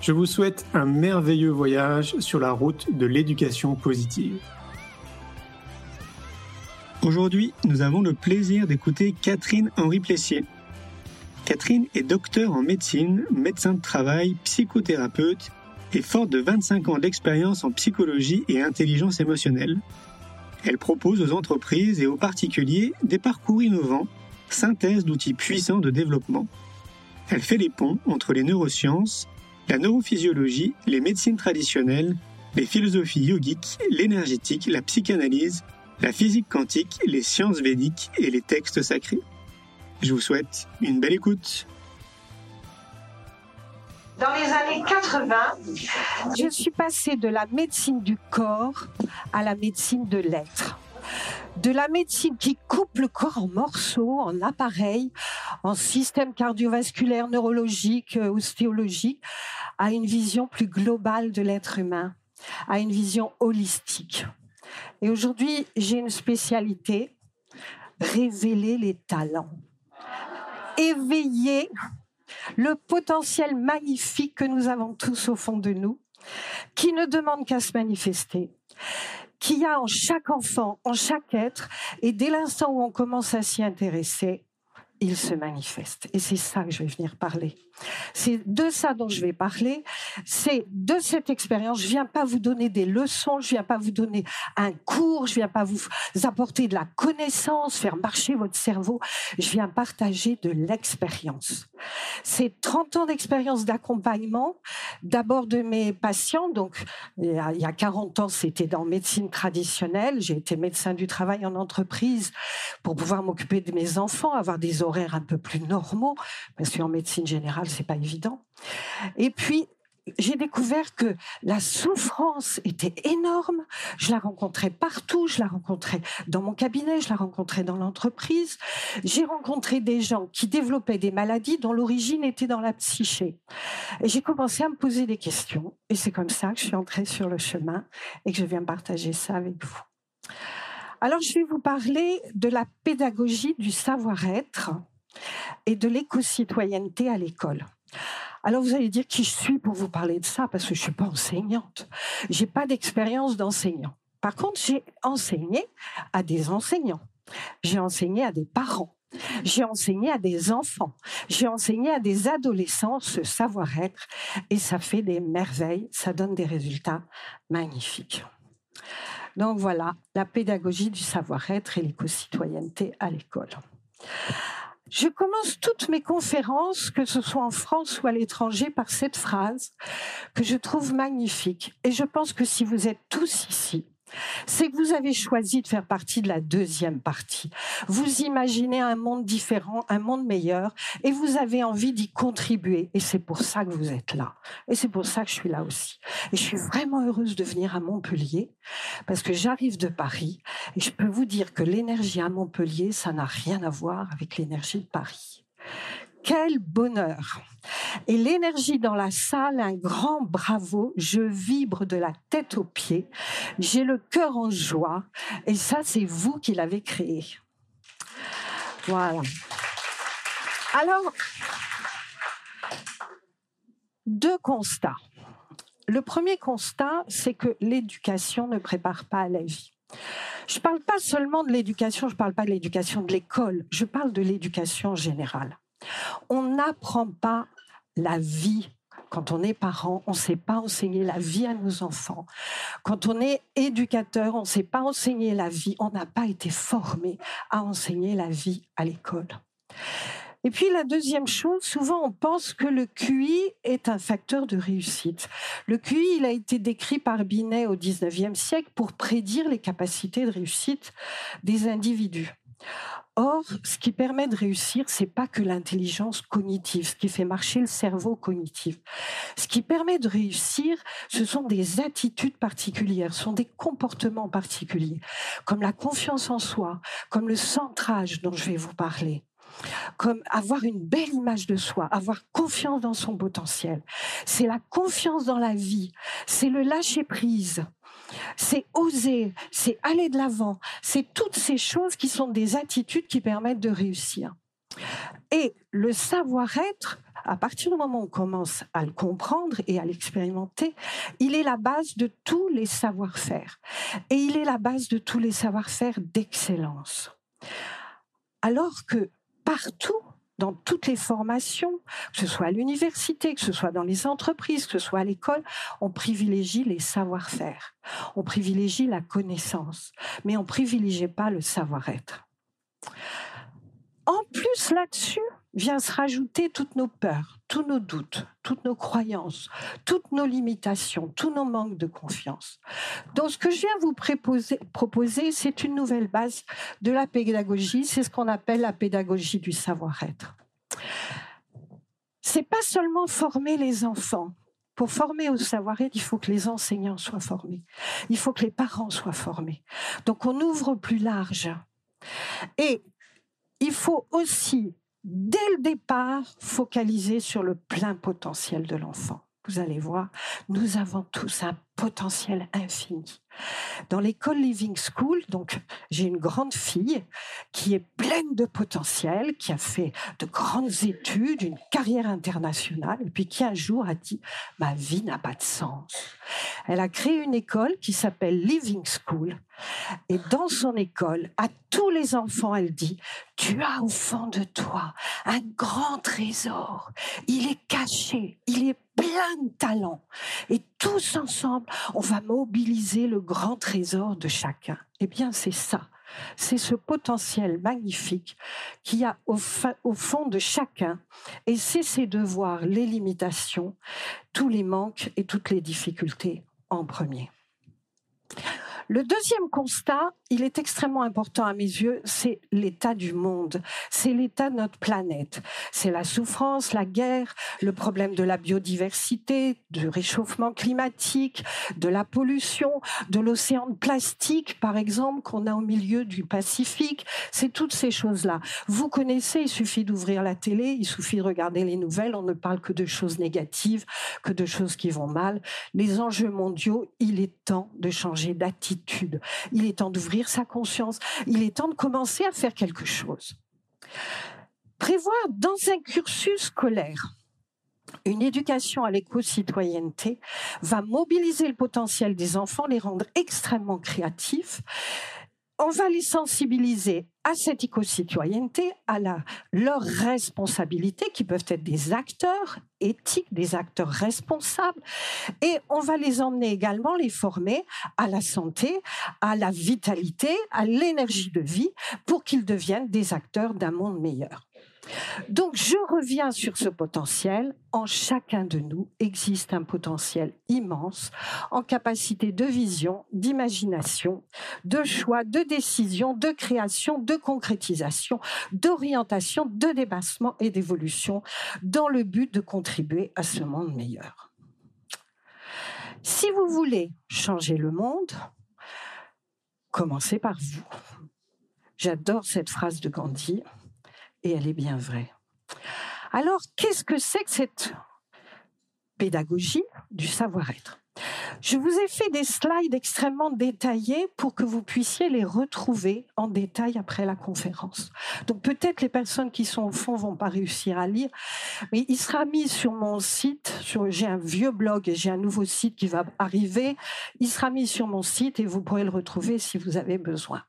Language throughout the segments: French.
Je vous souhaite un merveilleux voyage sur la route de l'éducation positive. Aujourd'hui, nous avons le plaisir d'écouter Catherine Henri Plessier. Catherine est docteur en médecine, médecin de travail, psychothérapeute et forte de 25 ans d'expérience en psychologie et intelligence émotionnelle. Elle propose aux entreprises et aux particuliers des parcours innovants, synthèse d'outils puissants de développement. Elle fait les ponts entre les neurosciences, la neurophysiologie, les médecines traditionnelles, les philosophies yogiques, l'énergétique, la psychanalyse, la physique quantique, les sciences védiques et les textes sacrés. Je vous souhaite une belle écoute. Dans les années 80, je suis passée de la médecine du corps à la médecine de l'être de la médecine qui coupe le corps en morceaux, en appareils, en système cardiovasculaire, neurologique, euh, ostéologique, à une vision plus globale de l'être humain, à une vision holistique. Et aujourd'hui, j'ai une spécialité, révéler les talents, éveiller le potentiel magnifique que nous avons tous au fond de nous, qui ne demande qu'à se manifester qu'il y a en chaque enfant, en chaque être, et dès l'instant où on commence à s'y intéresser, il se manifeste. Et c'est ça que je vais venir parler. C'est de ça dont je vais parler. C'est de cette expérience. Je viens pas vous donner des leçons. Je viens pas vous donner un cours. Je viens pas vous apporter de la connaissance, faire marcher votre cerveau. Je viens partager de l'expérience. C'est 30 ans d'expérience d'accompagnement. D'abord de mes patients. Donc, il y a 40 ans, c'était dans médecine traditionnelle. J'ai été médecin du travail en entreprise pour pouvoir m'occuper de mes enfants, avoir des horaires un peu plus normaux. Parce qu'en médecine générale, c'est pas évident. Et puis, j'ai découvert que la souffrance était énorme. Je la rencontrais partout. Je la rencontrais dans mon cabinet, je la rencontrais dans l'entreprise. J'ai rencontré des gens qui développaient des maladies dont l'origine était dans la psyché. Et j'ai commencé à me poser des questions. Et c'est comme ça que je suis entrée sur le chemin et que je viens partager ça avec vous. Alors, je vais vous parler de la pédagogie du savoir-être et de l'éco-citoyenneté à l'école. Alors vous allez dire qui je suis pour vous parler de ça? Parce que je suis pas enseignante. J'ai pas d'expérience d'enseignant. Par contre, j'ai enseigné à des enseignants. J'ai enseigné à des parents. J'ai enseigné à des enfants. J'ai enseigné à des adolescents ce savoir-être et ça fait des merveilles. Ça donne des résultats magnifiques. Donc voilà, la pédagogie du savoir-être et l'éco-citoyenneté à l'école. Je commence toutes mes conférences, que ce soit en France ou à l'étranger, par cette phrase que je trouve magnifique. Et je pense que si vous êtes tous ici, c'est que vous avez choisi de faire partie de la deuxième partie. Vous imaginez un monde différent, un monde meilleur, et vous avez envie d'y contribuer. Et c'est pour ça que vous êtes là. Et c'est pour ça que je suis là aussi. Et je suis vraiment heureuse de venir à Montpellier, parce que j'arrive de Paris, et je peux vous dire que l'énergie à Montpellier, ça n'a rien à voir avec l'énergie de Paris. Quel bonheur Et l'énergie dans la salle, un grand bravo, je vibre de la tête aux pieds, j'ai le cœur en joie, et ça c'est vous qui l'avez créé. Voilà. Alors, deux constats. Le premier constat, c'est que l'éducation ne prépare pas à la vie. Je ne parle pas seulement de l'éducation, je ne parle pas de l'éducation de l'école, je parle de l'éducation générale. On n'apprend pas la vie quand on est parent, on ne sait pas enseigner la vie à nos enfants. Quand on est éducateur, on ne sait pas enseigner la vie. On n'a pas été formé à enseigner la vie à l'école. Et puis la deuxième chose, souvent on pense que le QI est un facteur de réussite. Le QI, il a été décrit par Binet au 19e siècle pour prédire les capacités de réussite des individus. Or, ce qui permet de réussir, c'est pas que l'intelligence cognitive, ce qui fait marcher le cerveau cognitif. Ce qui permet de réussir, ce sont des attitudes particulières, ce sont des comportements particuliers, comme la confiance en soi, comme le centrage dont je vais vous parler comme avoir une belle image de soi, avoir confiance dans son potentiel. C'est la confiance dans la vie, c'est le lâcher prise, c'est oser, c'est aller de l'avant, c'est toutes ces choses qui sont des attitudes qui permettent de réussir. Et le savoir-être, à partir du moment où on commence à le comprendre et à l'expérimenter, il est la base de tous les savoir-faire. Et il est la base de tous les savoir-faire d'excellence. Alors que partout, dans toutes les formations, que ce soit à l'université, que ce soit dans les entreprises, que ce soit à l'école, on privilégie les savoir-faire, on privilégie la connaissance, mais on privilégie pas le savoir-être. En plus là-dessus, vient se rajouter toutes nos peurs, tous nos doutes, toutes nos croyances, toutes nos limitations, tous nos manques de confiance. Donc ce que je viens vous proposer, c'est une nouvelle base de la pédagogie, c'est ce qu'on appelle la pédagogie du savoir-être. C'est pas seulement former les enfants. Pour former au savoir-être, il faut que les enseignants soient formés. Il faut que les parents soient formés. Donc on ouvre plus large. Et il faut aussi dès le départ, focaliser sur le plein potentiel de l'enfant. Vous allez voir, nous avons tous un potentiel infini. Dans l'école Living School, donc j'ai une grande fille qui est pleine de potentiel, qui a fait de grandes études, une carrière internationale, et puis qui un jour a dit ma vie n'a pas de sens. Elle a créé une école qui s'appelle Living School, et dans son école, à tous les enfants, elle dit tu as au fond de toi un grand trésor. Il est caché, il est plein de talent. Et tous ensemble, on va mobiliser le grand trésor de chacun. Eh bien, c'est ça. C'est ce potentiel magnifique qu'il y a au, fond de chacun. Et c'est de voir les limitations, tous les manques et toutes les difficultés en premier. Le deuxième constat, il est extrêmement important à mes yeux, c'est l'état du monde, c'est l'état de notre planète. C'est la souffrance, la guerre, le problème de la biodiversité, du réchauffement climatique, de la pollution, de l'océan de plastique, par exemple, qu'on a au milieu du Pacifique. C'est toutes ces choses-là. Vous connaissez, il suffit d'ouvrir la télé, il suffit de regarder les nouvelles, on ne parle que de choses négatives, que de choses qui vont mal. Les enjeux mondiaux, il est temps de changer d'attitude il est temps d'ouvrir sa conscience. Il est temps de commencer à faire quelque chose. Prévoir dans un cursus scolaire une éducation à l'éco-citoyenneté va mobiliser le potentiel des enfants, les rendre extrêmement créatifs, on va les sensibiliser à cette éco-citoyenneté, à la, leurs responsabilités, qui peuvent être des acteurs éthiques, des acteurs responsables, et on va les emmener également, les former à la santé, à la vitalité, à l'énergie de vie, pour qu'ils deviennent des acteurs d'un monde meilleur. Donc je reviens sur ce potentiel. En chacun de nous existe un potentiel immense en capacité de vision, d'imagination, de choix, de décision, de création, de concrétisation, d'orientation, de dépassement et d'évolution dans le but de contribuer à ce monde meilleur. Si vous voulez changer le monde, commencez par vous. J'adore cette phrase de Gandhi et elle est bien vraie. Alors, qu'est-ce que c'est que cette pédagogie du savoir-être? Je vous ai fait des slides extrêmement détaillés pour que vous puissiez les retrouver en détail après la conférence. Donc peut-être les personnes qui sont au fond vont pas réussir à lire, mais il sera mis sur mon site. J'ai un vieux blog et j'ai un nouveau site qui va arriver. Il sera mis sur mon site et vous pourrez le retrouver si vous avez besoin.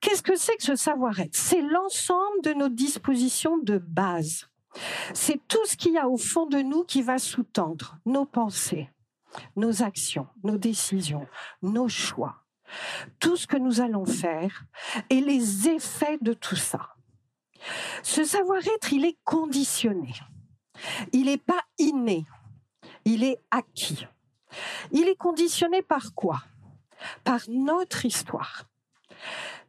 Qu'est-ce que c'est que ce savoir-être? C'est l'ensemble de nos dispositions de base. C'est tout ce qu'il y a au fond de nous qui va sous-tendre nos pensées, nos actions, nos décisions, nos choix, tout ce que nous allons faire et les effets de tout ça. Ce savoir-être, il est conditionné. Il n'est pas inné. Il est acquis. Il est conditionné par quoi? Par notre histoire.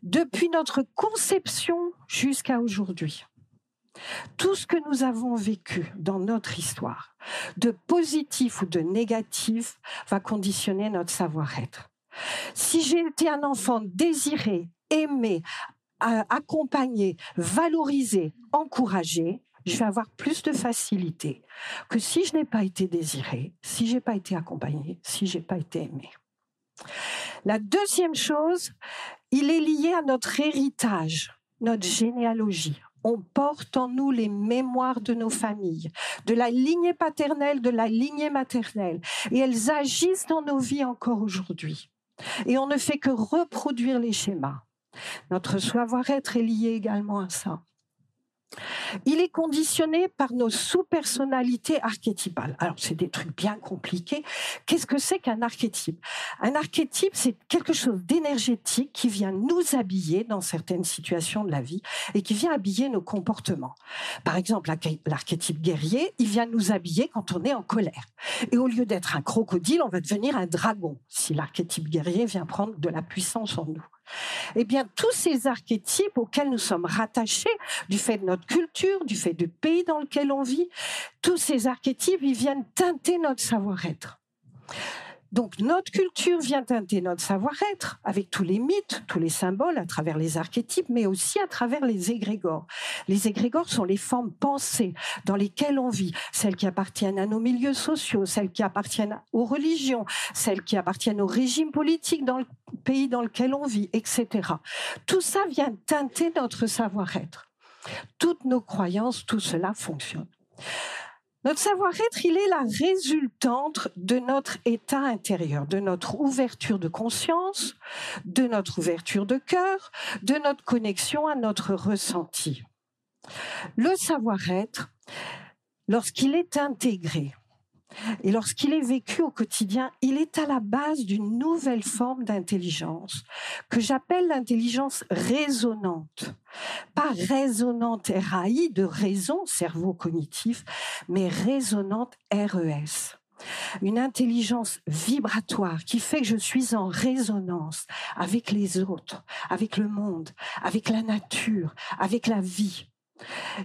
Depuis notre conception jusqu'à aujourd'hui. Tout ce que nous avons vécu dans notre histoire, de positif ou de négatif, va conditionner notre savoir-être. Si j'ai été un enfant désiré, aimé, accompagné, valorisé, encouragé, je vais avoir plus de facilité que si je n'ai pas été désiré, si j'ai pas été accompagné, si j'ai pas été aimé. La deuxième chose, il est lié à notre héritage, notre généalogie. On porte en nous les mémoires de nos familles, de la lignée paternelle, de la lignée maternelle, et elles agissent dans nos vies encore aujourd'hui. Et on ne fait que reproduire les schémas. Notre savoir-être est lié également à ça. Il est conditionné par nos sous-personnalités archétypales. Alors, c'est des trucs bien compliqués. Qu'est-ce que c'est qu'un archétype? Un archétype, c'est quelque chose d'énergétique qui vient nous habiller dans certaines situations de la vie et qui vient habiller nos comportements. Par exemple, l'archétype guerrier, il vient nous habiller quand on est en colère. Et au lieu d'être un crocodile, on va devenir un dragon si l'archétype guerrier vient prendre de la puissance en nous. Eh bien, tous ces archétypes auxquels nous sommes rattachés, du fait de notre culture, du fait du pays dans lequel on vit, tous ces archétypes, ils viennent teinter notre savoir-être. Donc notre culture vient teinter notre savoir-être avec tous les mythes, tous les symboles à travers les archétypes, mais aussi à travers les égrégores. Les égrégores sont les formes pensées dans lesquelles on vit, celles qui appartiennent à nos milieux sociaux, celles qui appartiennent aux religions, celles qui appartiennent au régime politique dans le pays dans lequel on vit, etc. Tout ça vient teinter notre savoir-être. Toutes nos croyances, tout cela fonctionne. Notre savoir-être, il est la résultante de notre état intérieur, de notre ouverture de conscience, de notre ouverture de cœur, de notre connexion à notre ressenti. Le savoir-être, lorsqu'il est intégré, et lorsqu'il est vécu au quotidien, il est à la base d'une nouvelle forme d'intelligence que j'appelle l'intelligence résonante. Pas résonante RAI de raison, cerveau cognitif, mais résonante RES une intelligence vibratoire qui fait que je suis en résonance avec les autres, avec le monde, avec la nature, avec la vie.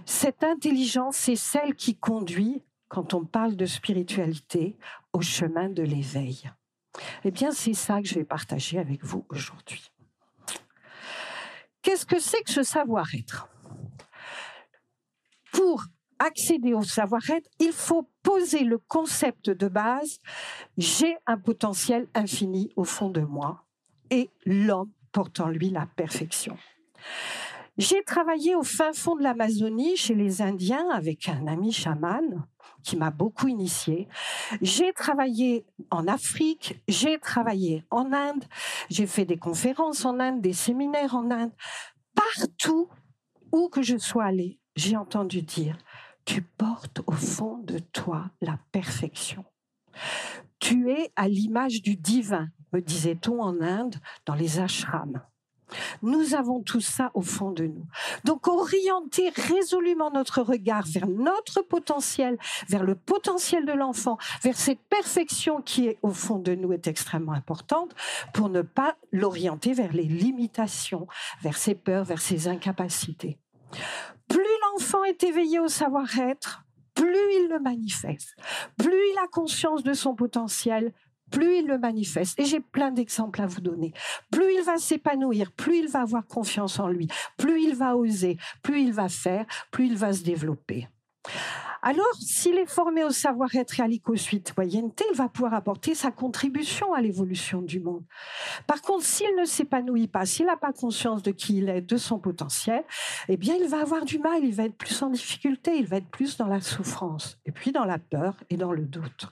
Cette intelligence, c'est celle qui conduit quand on parle de spiritualité au chemin de l'éveil. Eh bien, c'est ça que je vais partager avec vous aujourd'hui. Qu'est-ce que c'est que ce savoir-être? Pour accéder au savoir-être, il faut poser le concept de base, j'ai un potentiel infini au fond de moi et l'homme porte en lui la perfection. J'ai travaillé au fin fond de l'Amazonie chez les Indiens avec un ami chaman qui m'a beaucoup initié. J'ai travaillé en Afrique, j'ai travaillé en Inde, j'ai fait des conférences en Inde, des séminaires en Inde. Partout où que je sois allée, j'ai entendu dire tu portes au fond de toi la perfection. Tu es à l'image du divin, me disait-on en Inde, dans les ashrams. Nous avons tout ça au fond de nous. Donc orienter résolument notre regard vers notre potentiel, vers le potentiel de l'enfant, vers cette perfection qui est au fond de nous est extrêmement importante pour ne pas l'orienter vers les limitations, vers ses peurs, vers ses incapacités. Plus l'enfant est éveillé au savoir-être, plus il le manifeste, plus il a conscience de son potentiel, plus il le manifeste, et j'ai plein d'exemples à vous donner, plus il va s'épanouir, plus il va avoir confiance en lui, plus il va oser, plus il va faire, plus il va se développer. Alors, s'il est formé au savoir-être et à l'éco-citoyenneté, il va pouvoir apporter sa contribution à l'évolution du monde. Par contre, s'il ne s'épanouit pas, s'il n'a pas conscience de qui il est, de son potentiel, eh bien, il va avoir du mal, il va être plus en difficulté, il va être plus dans la souffrance, et puis dans la peur et dans le doute.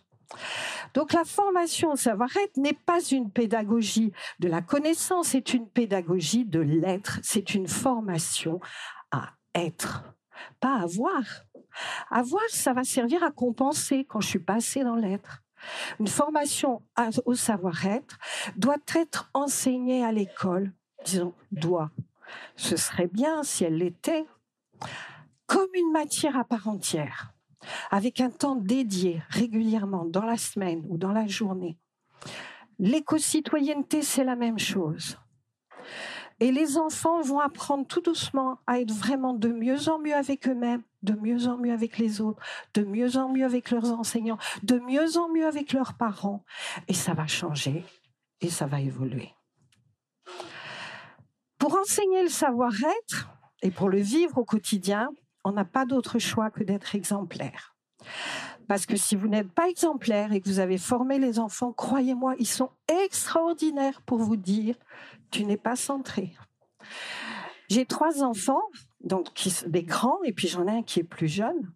Donc la formation au savoir-être n'est pas une pédagogie de la connaissance, c'est une pédagogie de l'être, c'est une formation à être, pas à voir. Avoir, ça va servir à compenser quand je suis passée dans l'être. Une formation au savoir-être doit être enseignée à l'école, disons, doit. Ce serait bien si elle l'était, comme une matière à part entière, avec un temps dédié régulièrement dans la semaine ou dans la journée. L'éco-citoyenneté, c'est la même chose. Et les enfants vont apprendre tout doucement à être vraiment de mieux en mieux avec eux-mêmes, de mieux en mieux avec les autres, de mieux en mieux avec leurs enseignants, de mieux en mieux avec leurs parents. Et ça va changer et ça va évoluer. Pour enseigner le savoir-être et pour le vivre au quotidien, on n'a pas d'autre choix que d'être exemplaire. Parce que si vous n'êtes pas exemplaire et que vous avez formé les enfants, croyez-moi, ils sont extraordinaires pour vous dire tu n'es pas centré. J'ai trois enfants, donc des grands, et puis j'en ai un qui est plus jeune.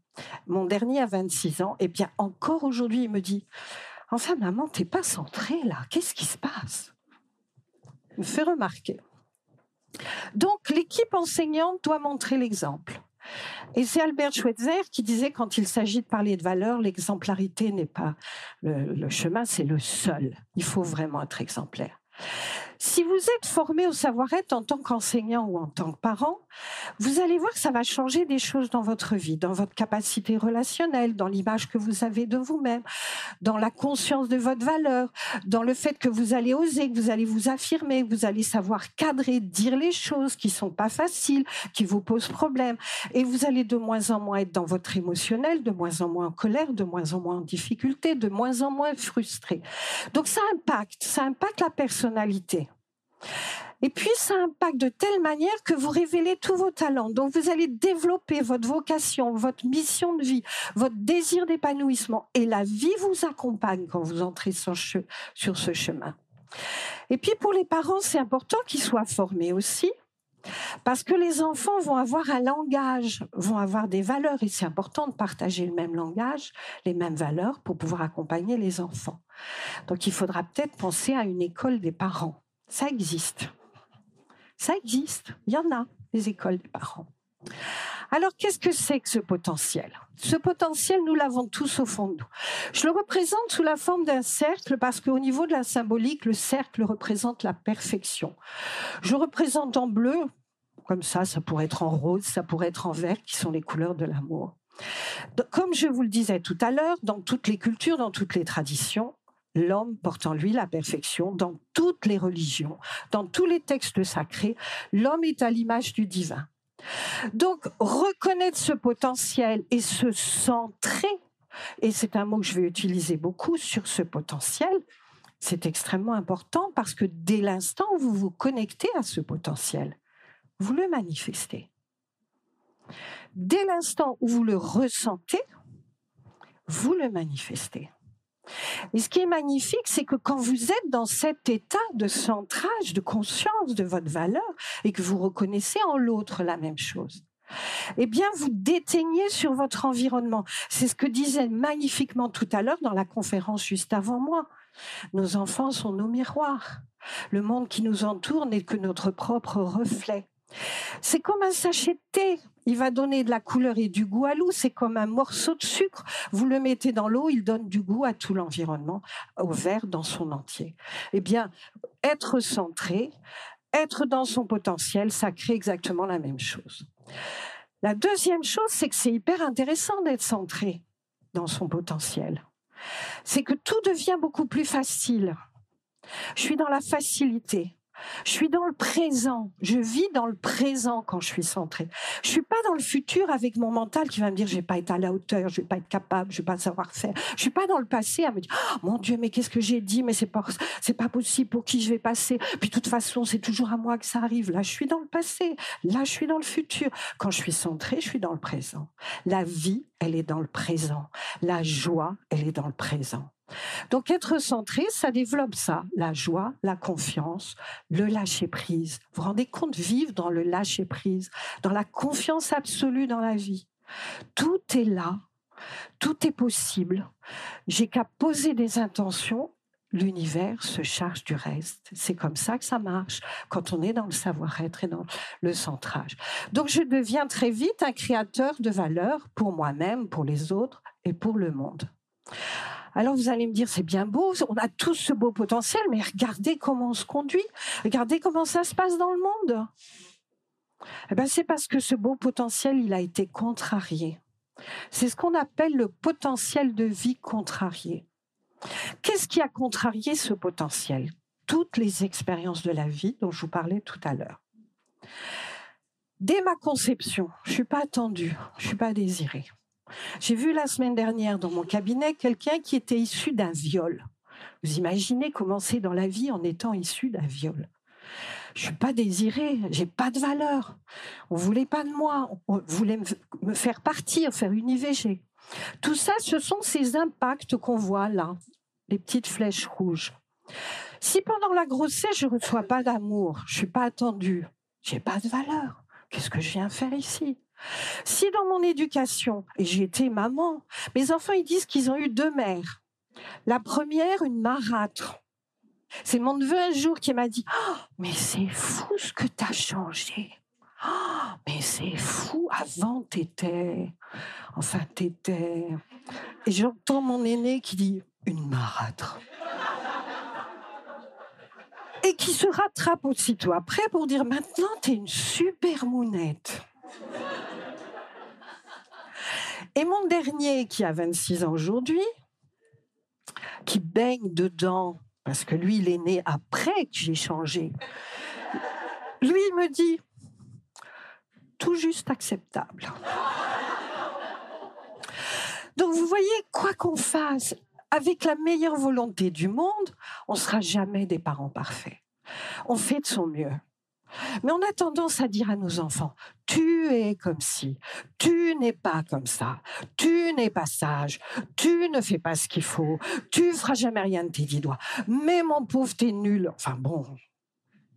Mon dernier a 26 ans, et bien encore aujourd'hui, il me dit Enfin, maman, t'es pas centrée là, qu'est-ce qui se passe? Il me fait remarquer. Donc, l'équipe enseignante doit montrer l'exemple. Et c'est Albert Schweitzer qui disait quand il s'agit de parler de valeur, l'exemplarité n'est pas le chemin, c'est le seul. Il faut vraiment être exemplaire. Si vous êtes formé au savoir-être en tant qu'enseignant ou en tant que parent, vous allez voir que ça va changer des choses dans votre vie, dans votre capacité relationnelle, dans l'image que vous avez de vous-même, dans la conscience de votre valeur, dans le fait que vous allez oser, que vous allez vous affirmer, que vous allez savoir cadrer, dire les choses qui sont pas faciles, qui vous posent problème. Et vous allez de moins en moins être dans votre émotionnel, de moins en moins en colère, de moins en moins en difficulté, de moins en moins frustré. Donc ça impacte, ça impacte la personnalité. Et puis, ça impacte de telle manière que vous révélez tous vos talents. Donc, vous allez développer votre vocation, votre mission de vie, votre désir d'épanouissement. Et la vie vous accompagne quand vous entrez sur, sur ce chemin. Et puis, pour les parents, c'est important qu'ils soient formés aussi. Parce que les enfants vont avoir un langage, vont avoir des valeurs, et c'est important de partager le même langage, les mêmes valeurs pour pouvoir accompagner les enfants. Donc il faudra peut-être penser à une école des parents ça existe. Ça existe. Il y en a, les écoles des parents. Alors, qu'est-ce que c'est que ce potentiel? Ce potentiel, nous l'avons tous au fond de nous. Je le représente sous la forme d'un cercle parce qu'au niveau de la symbolique, le cercle représente la perfection. Je représente en bleu, comme ça, ça pourrait être en rose, ça pourrait être en vert, qui sont les couleurs de l'amour. Comme je vous le disais tout à l'heure, dans toutes les cultures, dans toutes les traditions, l'homme porte en lui la perfection dans toutes les religions, dans tous les textes sacrés. L'homme est à l'image du divin. Donc, reconnaître ce potentiel et se centrer, et c'est un mot que je vais utiliser beaucoup sur ce potentiel, c'est extrêmement important parce que dès l'instant où vous vous connectez à ce potentiel, vous le manifestez. Dès l'instant où vous le ressentez, vous le manifestez. Et ce qui est magnifique, c'est que quand vous êtes dans cet état de centrage, de conscience de votre valeur, et que vous reconnaissez en l'autre la même chose, eh bien, vous déteignez sur votre environnement. C'est ce que disait magnifiquement tout à l'heure dans la conférence juste avant moi. Nos enfants sont nos miroirs. Le monde qui nous entoure n'est que notre propre reflet. C'est comme un sachet de thé. Il va donner de la couleur et du goût à l'eau. C'est comme un morceau de sucre. Vous le mettez dans l'eau, il donne du goût à tout l'environnement, au verre dans son entier. Eh bien, être centré, être dans son potentiel, ça crée exactement la même chose. La deuxième chose, c'est que c'est hyper intéressant d'être centré dans son potentiel. C'est que tout devient beaucoup plus facile. Je suis dans la facilité. Je suis dans le présent. Je vis dans le présent quand je suis centrée. Je suis pas dans le futur avec mon mental qui va me dire je vais pas être à la hauteur, je vais pas être capable, je vais pas savoir faire. Je suis pas dans le passé à me dire oh, mon Dieu mais qu'est-ce que j'ai dit? Mais c'est pas c'est pas possible pour qui je vais passer? Puis de toute façon c'est toujours à moi que ça arrive. Là je suis dans le passé. Là je suis dans le futur. Quand je suis centrée, je suis dans le présent. La vie elle est dans le présent. La joie elle est dans le présent. Donc être centré, ça développe ça, la joie, la confiance, le lâcher-prise. Vous vous rendez compte, vivre dans le lâcher-prise, dans la confiance absolue dans la vie. Tout est là, tout est possible. J'ai qu'à poser des intentions l'univers se charge du reste. C'est comme ça que ça marche quand on est dans le savoir-être et dans le centrage. Donc je deviens très vite un créateur de valeur pour moi-même, pour les autres et pour le monde. Alors vous allez me dire, c'est bien beau, on a tous ce beau potentiel, mais regardez comment on se conduit, regardez comment ça se passe dans le monde. Eh ben, c'est parce que ce beau potentiel, il a été contrarié. C'est ce qu'on appelle le potentiel de vie contrarié. Qu'est-ce qui a contrarié ce potentiel? Toutes les expériences de la vie dont je vous parlais tout à l'heure. Dès ma conception, je suis pas attendue, je suis pas désirée. J'ai vu la semaine dernière dans mon cabinet quelqu'un qui était issu d'un viol. Vous imaginez commencer dans la vie en étant issu d'un viol. Je suis pas désirée, j'ai pas de valeur. On voulait pas de moi, on voulait me faire partir, faire une IVG. Tout ça, ce sont ces impacts qu'on voit là, les petites flèches rouges. Si pendant la grossesse, je ne reçois pas d'amour, je suis pas attendue, j'ai pas de valeur. Qu'est-ce que je viens faire ici? Si dans mon éducation, et j'ai été maman, mes enfants ils disent qu'ils ont eu deux mères. La première, une marâtre. C'est mon neveu un jour qui m'a dit oh, Mais c'est fou ce que tu as changé. Oh, mais c'est fou, avant t'étais. Enfin, t'étais. Et j'entends mon aîné qui dit Une marâtre. Et qui se rattrape aussitôt après pour dire Maintenant, t'es une super mounette. Et mon dernier, qui a 26 ans aujourd'hui, qui baigne dedans parce que lui, il est né après que j'ai changé. Lui, il me dit, tout juste acceptable. Donc vous voyez, quoi qu'on fasse, avec la meilleure volonté du monde, on ne sera jamais des parents parfaits. On fait de son mieux. Mais on a tendance à dire à nos enfants, tu es comme si, tu n'es pas comme ça, tu n'es pas sage, tu ne fais pas ce qu'il faut, tu feras jamais rien de tes dix doigts. Mais mon pauvre, t'es nul. Enfin bon,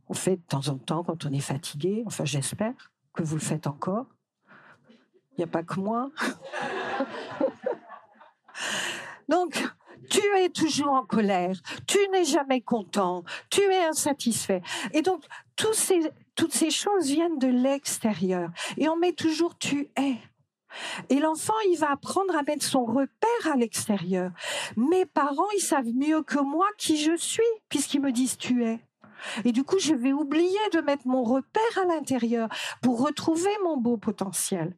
on fait de temps en temps quand on est fatigué, enfin j'espère que vous le faites encore. Il n'y a pas que moi. Donc, tu es toujours en colère, tu n'es jamais content, tu es insatisfait. Et donc, toutes ces choses viennent de l'extérieur. Et on met toujours tu es. Et l'enfant, il va apprendre à mettre son repère à l'extérieur. Mes parents, ils savent mieux que moi qui je suis, puisqu'ils me disent tu es. Et du coup, je vais oublier de mettre mon repère à l'intérieur pour retrouver mon beau potentiel.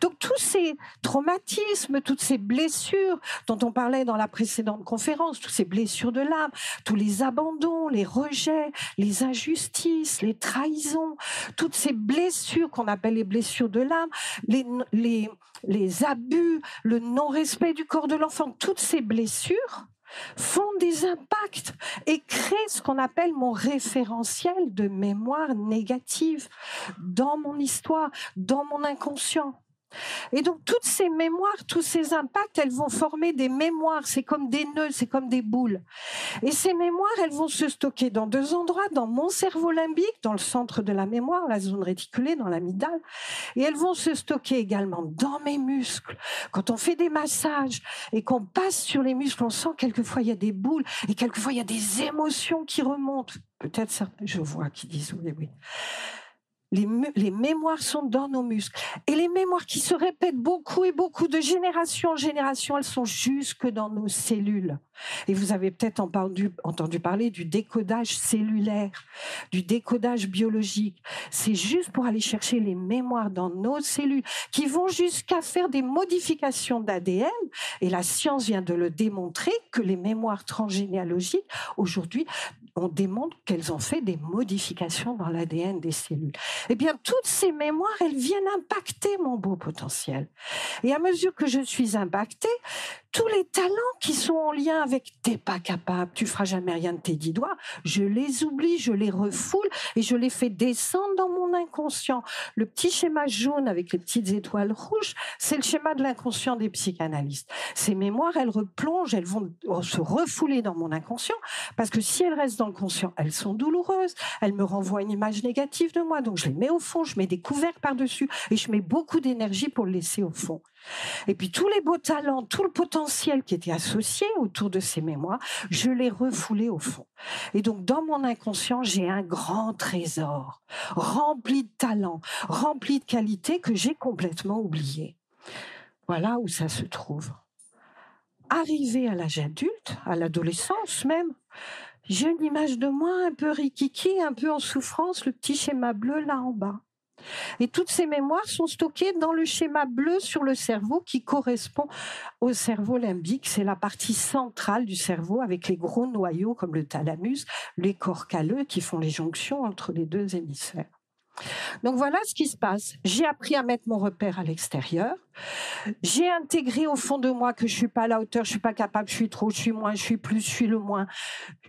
Donc tous ces traumatismes, toutes ces blessures dont on parlait dans la précédente conférence, toutes ces blessures de l'âme, tous les abandons, les rejets, les injustices, les trahisons, toutes ces blessures qu'on appelle les blessures de l'âme, les, les, les abus, le non-respect du corps de l'enfant, toutes ces blessures, font des impacts et créent ce qu'on appelle mon référentiel de mémoire négative dans mon histoire, dans mon inconscient. Et donc toutes ces mémoires, tous ces impacts, elles vont former des mémoires. C'est comme des nœuds, c'est comme des boules. Et ces mémoires, elles vont se stocker dans deux endroits, dans mon cerveau limbique, dans le centre de la mémoire, la zone réticulée, dans l'amygdale. Et elles vont se stocker également dans mes muscles. Quand on fait des massages et qu'on passe sur les muscles, on sent quelquefois il y a des boules et quelquefois il y a des émotions qui remontent. Peut-être certains, je vois qui disent oui, oui. Les, mémoires sont dans nos muscles. Et les mémoires qui se répètent beaucoup et beaucoup de génération en génération, elles sont jusque dans nos cellules. Et vous avez peut-être entendu, entendu parler du décodage cellulaire, du décodage biologique. C'est juste pour aller chercher les mémoires dans nos cellules qui vont jusqu'à faire des modifications d'ADN. Et la science vient de le démontrer que les mémoires transgénéalogiques, aujourd'hui, on démontre qu'elles ont fait des modifications dans l'ADN des cellules. Eh bien, toutes ces mémoires, elles viennent impacter mon beau potentiel. Et à mesure que je suis impactée, tous les talents qui sont en lien avec t'es pas capable, tu feras jamais rien de tes dix doigts, je les oublie, je les refoule et je les fais descendre dans mon inconscient. Le petit schéma jaune avec les petites étoiles rouges, c'est le schéma de l'inconscient des psychanalystes. Ces mémoires, elles replongent, elles vont se refouler dans mon inconscient parce que si elles restent dans le conscient, elles sont douloureuses, elles me renvoient une image négative de moi, donc je les mets au fond, je mets des couverts par-dessus et je mets beaucoup d'énergie pour le laisser au fond. Et puis tous les beaux talents, tout le potentiel qui était associé autour de ces mémoires, je l'ai refoulé au fond. Et donc dans mon inconscient, j'ai un grand trésor, rempli de talents, rempli de qualités que j'ai complètement oublié. Voilà où ça se trouve. Arrivé à l'âge adulte, à l'adolescence même, j'ai une image de moi un peu rikiki, un peu en souffrance, le petit schéma bleu là en bas. Et toutes ces mémoires sont stockées dans le schéma bleu sur le cerveau qui correspond au cerveau limbique. C'est la partie centrale du cerveau avec les gros noyaux comme le thalamus, les corps calleux qui font les jonctions entre les deux hémisphères. Donc voilà ce qui se passe. J'ai appris à mettre mon repère à l'extérieur. J'ai intégré au fond de moi que je suis pas à la hauteur, je suis pas capable, je suis trop, je suis moins, je suis plus, je suis le moins,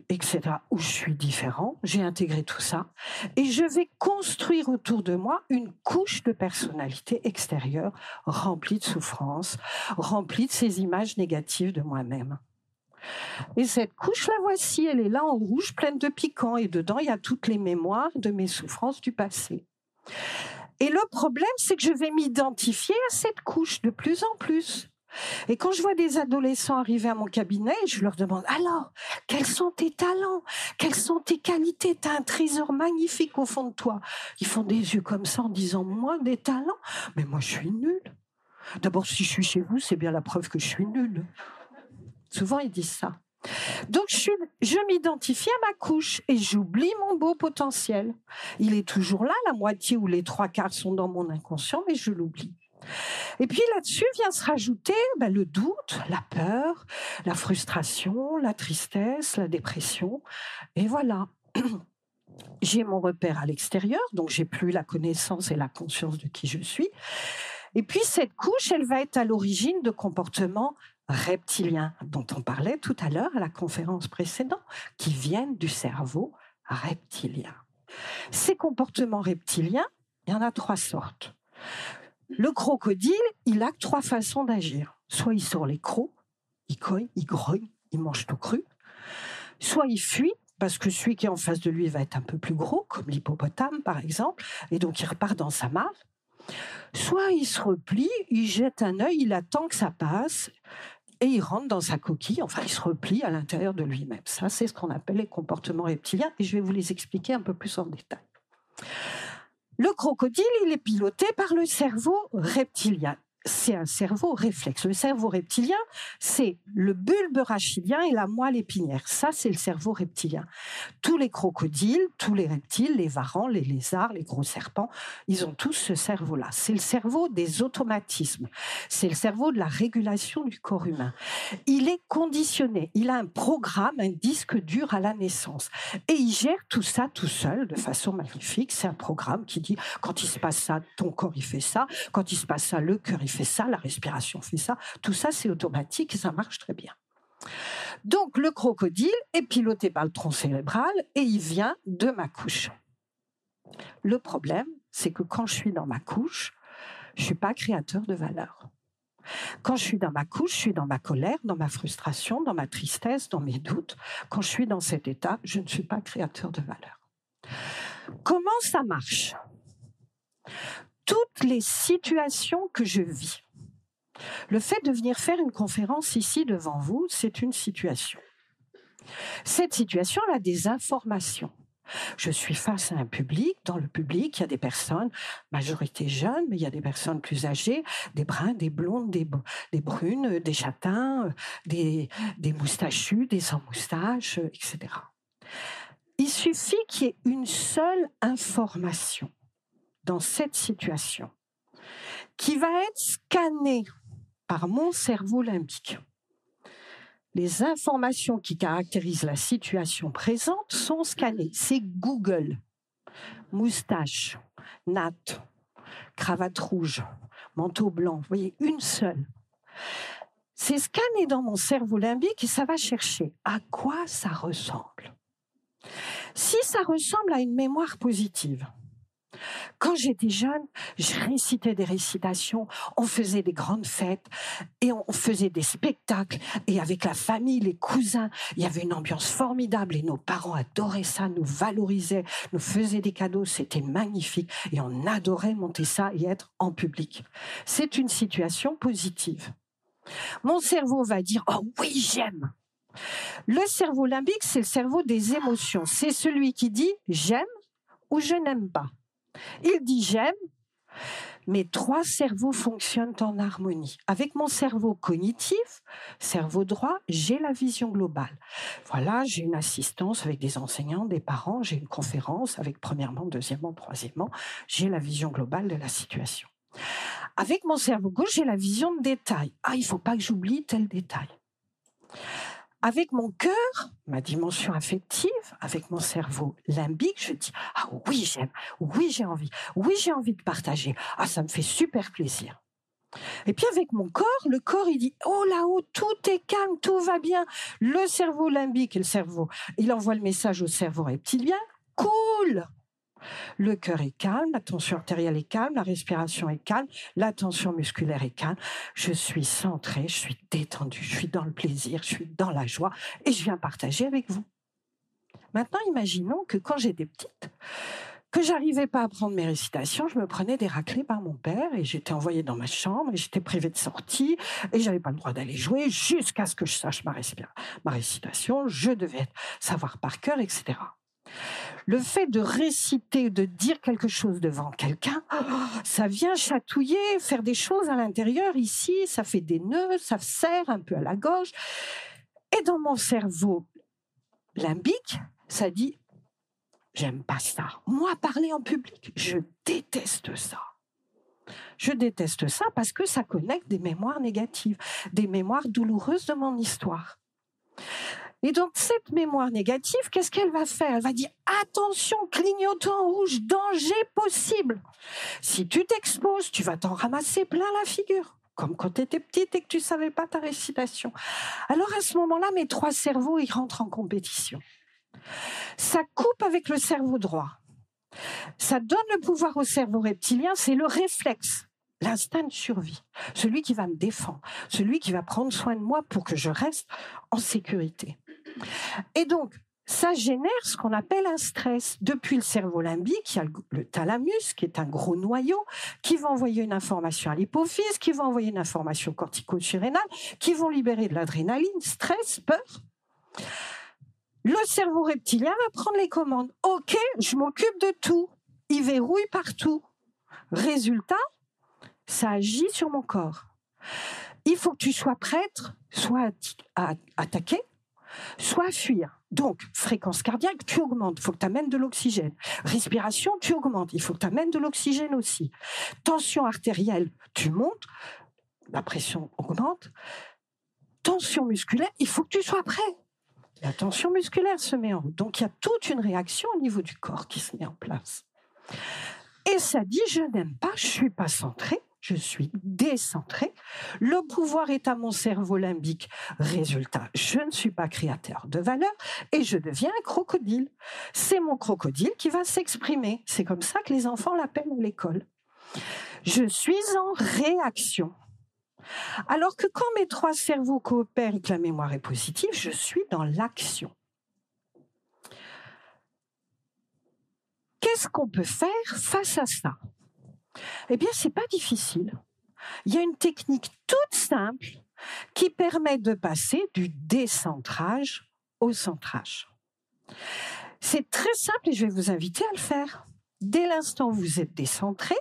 etc. Ou je suis différent. J'ai intégré tout ça et je vais construire autour de moi une couche de personnalité extérieure remplie de souffrance, remplie de ces images négatives de moi-même. Et cette couche, la voici, elle est là en rouge, pleine de piquants, et dedans, il y a toutes les mémoires de mes souffrances du passé. Et le problème, c'est que je vais m'identifier à cette couche de plus en plus. Et quand je vois des adolescents arriver à mon cabinet, je leur demande alors, quels sont tes talents? Quelles sont tes qualités? Tu as un trésor magnifique au fond de toi. Ils font des yeux comme ça en disant Moi, des talents Mais moi, je suis nulle. D'abord, si je suis chez vous, c'est bien la preuve que je suis nulle. Souvent, ils disent ça. Donc, je, m'identifie à ma couche et j'oublie mon beau potentiel. Il est toujours là, la moitié ou les trois quarts sont dans mon inconscient, mais je l'oublie. Et puis là-dessus vient se rajouter ben, le doute, la peur, la frustration, la tristesse, la dépression. Et voilà. J'ai mon repère à l'extérieur, donc j'ai plus la connaissance et la conscience de qui je suis. Et puis cette couche, elle va être à l'origine de comportements reptiliens dont on parlait tout à l'heure à la conférence précédente, qui viennent du cerveau reptilien. Ces comportements reptiliens, il y en a trois sortes. Le crocodile, il a trois façons d'agir. Soit il sort les crocs, il cogne, il grogne, il mange tout cru. Soit il fuit, parce que celui qui est en face de lui va être un peu plus gros, comme l'hippopotame par exemple, et donc il repart dans sa mare. Soit il se replie, il jette un œil, il attend que ça passe, et il rentre dans sa coquille, enfin il se replie à l'intérieur de lui-même. Ça, c'est ce qu'on appelle les comportements reptiliens et je vais vous les expliquer un peu plus en détail. Le crocodile, il est piloté par le cerveau reptilien c'est un cerveau réflexe. Le cerveau reptilien, c'est le bulbe rachidien et la moelle épinière. Ça, c'est le cerveau reptilien. Tous les crocodiles, tous les reptiles, les varans, les lézards, les gros serpents, ils ont tous ce cerveau-là. C'est le cerveau des automatismes. C'est le cerveau de la régulation du corps humain. Il est conditionné. Il a un programme, un disque dur à la naissance. Et il gère tout ça tout seul de façon magnifique. C'est un programme qui dit, quand il se passe ça, ton corps, il fait ça. Quand il se passe ça, le cœur, il fait ça, la respiration fait ça. Tout ça, c'est automatique et ça marche très bien. Donc, le crocodile est piloté par le tronc cérébral et il vient de ma couche. Le problème, c'est que quand je suis dans ma couche, je suis pas créateur de valeur. Quand je suis dans ma couche, je suis dans ma colère, dans ma frustration, dans ma tristesse, dans mes doutes. Quand je suis dans cet état, je ne suis pas créateur de valeur. Comment ça marche? Toutes les situations que je vis. Le fait de venir faire une conférence ici devant vous, c'est une situation. Cette situation a des informations. Je suis face à un public. Dans le public, il y a des personnes, majorité jeunes, mais il y a des personnes plus âgées, des bruns, des blondes, des, brunes, des châtains, des, des moustachus, des sans moustaches, etc. Il suffit qu'il y ait une seule information dans cette situation qui va être scannée par mon cerveau limbique. Les informations qui caractérisent la situation présente sont scannées. C'est Google. Moustache, natte, cravate rouge, manteau blanc. Vous voyez, une seule. C'est scanné dans mon cerveau limbique et ça va chercher à quoi ça ressemble. Si ça ressemble à une mémoire positive, Quand j'étais jeune, je récitais des récitations, on faisait des grandes fêtes et on faisait des spectacles. Et avec la famille, les cousins, il y avait une ambiance formidable et nos parents adoraient ça, nous valorisaient, nous faisaient des cadeaux, c'était magnifique et on adorait monter ça et être en public. C'est une situation positive. Mon cerveau va dire Oh oui, j'aime. Le cerveau limbique, c'est le cerveau des émotions. C'est celui qui dit j'aime ou je n'aime pas. Il dit j'aime. Mes trois cerveaux fonctionnent en harmonie. Avec mon cerveau cognitif, cerveau droit, j'ai la vision globale. Voilà, j'ai une assistance avec des enseignants, des parents, j'ai une conférence avec premièrement, deuxièmement, troisièmement, j'ai la vision globale de la situation. Avec mon cerveau gauche, j'ai la vision de détail. Ah, il faut pas que j'oublie tel détail avec mon cœur, ma dimension affective, avec mon cerveau limbique, je dis ah oui j'aime, oui j'ai envie, oui j'ai envie de partager, ah ça me fait super plaisir. Et puis avec mon corps, le corps il dit oh là-haut tout est calme, tout va bien. Le cerveau limbique et le cerveau, il envoie le message au cerveau reptilien, cool, le cœur est calme, la tension artérielle est calme, la respiration est calme, la tension musculaire est calme. Je suis centrée, je suis détendue, je suis dans le plaisir, je suis dans la joie et je viens partager avec vous. Maintenant, imaginons que quand j'étais petite, que j'arrivais pas à prendre mes récitations, je me prenais des raclés par mon père et j'étais envoyée dans ma chambre et j'étais privée de sortie et j'avais pas le droit d'aller jouer jusqu'à ce que je sache ma, ma récitation. Je devais savoir par cœur, etc. Le fait de réciter, de dire quelque chose devant quelqu'un, ça vient chatouiller, faire des choses à l'intérieur. Ici, ça fait des nœuds, ça serre un peu à la gauche. Et dans mon cerveau limbique, ça dit J'aime pas ça. Moi, parler en public, je déteste ça. Je déteste ça parce que ça connecte des mémoires négatives, des mémoires douloureuses de mon histoire. Et donc cette mémoire négative, qu'est-ce qu'elle va faire? Elle va dire attention, clignotant rouge, danger possible. Si tu t'exposes, tu vas t'en ramasser plein la figure, comme quand tu étais petite et que tu savais pas ta récitation. Alors à ce moment-là, mes trois cerveaux, ils rentrent en compétition. Ça coupe avec le cerveau droit. Ça donne le pouvoir au cerveau reptilien, c'est le réflexe l'instinct de survie, celui qui va me défendre, celui qui va prendre soin de moi pour que je reste en sécurité. Et donc, ça génère ce qu'on appelle un stress. Depuis le cerveau limbique, il y a le, thalamus, qui est un gros noyau, qui va envoyer une information à l'hypophyse, qui va envoyer une information cortico-surrénale, qui vont libérer de l'adrénaline, stress, peur. Le cerveau reptilien va prendre les commandes. OK, je m'occupe de tout. Il verrouille partout. Résultat, ça agit sur mon corps. Il faut que tu sois prête, soit à attaquer, soit fuir. Donc, fréquence cardiaque, tu augmentes, il faut que tu amènes de l'oxygène. Respiration, tu augmentes, il faut que tu amènes de l'oxygène aussi. Tension artérielle, tu montes, la pression augmente. Tension musculaire, il faut que tu sois prêt. La tension musculaire se met en route. Donc, il y a toute une réaction au niveau du corps qui se met en place. Et ça dit, je n'aime pas, je suis pas centré, je suis décentré. Le pouvoir est à mon cerveau limbique. Résultat, je ne suis pas créateur de valeur et je deviens un crocodile. C'est mon crocodile qui va s'exprimer. C'est comme ça que les enfants l'appellent à l'école. Je suis en réaction. Alors que quand mes trois cerveaux coopèrent et que la mémoire est positive, je suis dans l'action. Qu'est-ce qu'on peut faire face à ça? Eh bien, c'est pas difficile. Il y a une technique toute simple qui permet de passer du décentrage au centrage. C'est très simple et je vais vous inviter à le faire. Dès l'instant où vous êtes décentré,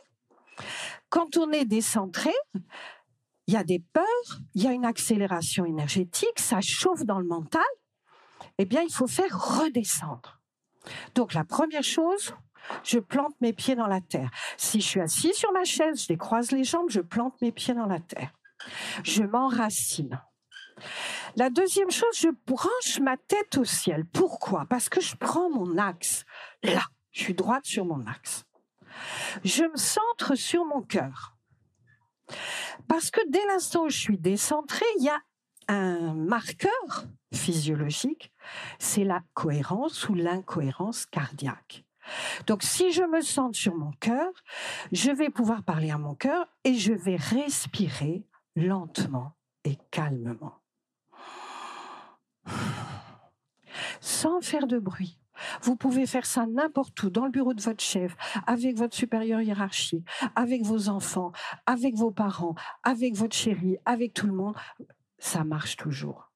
quand on est décentré, il y a des peurs, il y a une accélération énergétique, ça chauffe dans le mental. Eh bien, il faut faire redescendre. Donc, la première chose, je plante mes pieds dans la terre. Si je suis assis sur ma chaise, je décroise les jambes, je plante mes pieds dans la terre. Je m'enracine. La deuxième chose, je branche ma tête au ciel. Pourquoi? Parce que je prends mon axe. Là, je suis droite sur mon axe. Je me centre sur mon cœur. Parce que dès l'instant où je suis décentrée, il y a un marqueur physiologique, c'est la cohérence ou l'incohérence cardiaque. Donc si je me sens sur mon cœur, je vais pouvoir parler à mon cœur et je vais respirer lentement et calmement. Sans faire de bruit. Vous pouvez faire ça n'importe où, dans le bureau de votre chef, avec votre supérieur hiérarchique, avec vos enfants, avec vos parents, avec votre chérie, avec tout le monde. Ça marche toujours.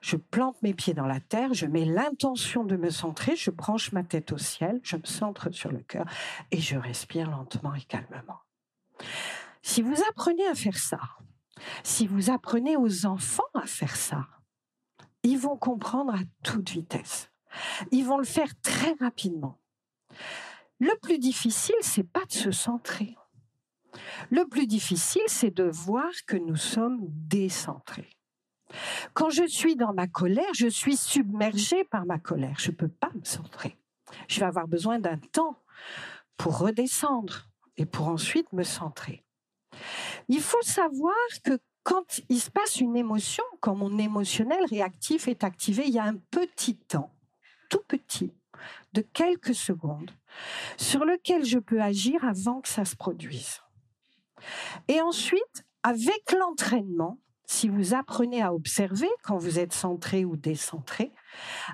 Je plante mes pieds dans la terre, je mets l'intention de me centrer, je branche ma tête au ciel, je me centre sur le cœur et je respire lentement et calmement. Si vous apprenez à faire ça, si vous apprenez aux enfants à faire ça, ils vont comprendre à toute vitesse. Ils vont le faire très rapidement. Le plus difficile, c'est pas de se centrer. Le plus difficile, c'est de voir que nous sommes décentrés. Quand je suis dans ma colère, je suis submergée par ma colère. Je ne peux pas me centrer. Je vais avoir besoin d'un temps pour redescendre et pour ensuite me centrer. Il faut savoir que quand il se passe une émotion, quand mon émotionnel réactif est activé, il y a un petit temps, tout petit, de quelques secondes, sur lequel je peux agir avant que ça se produise. Et ensuite, avec l'entraînement, si vous apprenez à observer quand vous êtes centré ou décentré,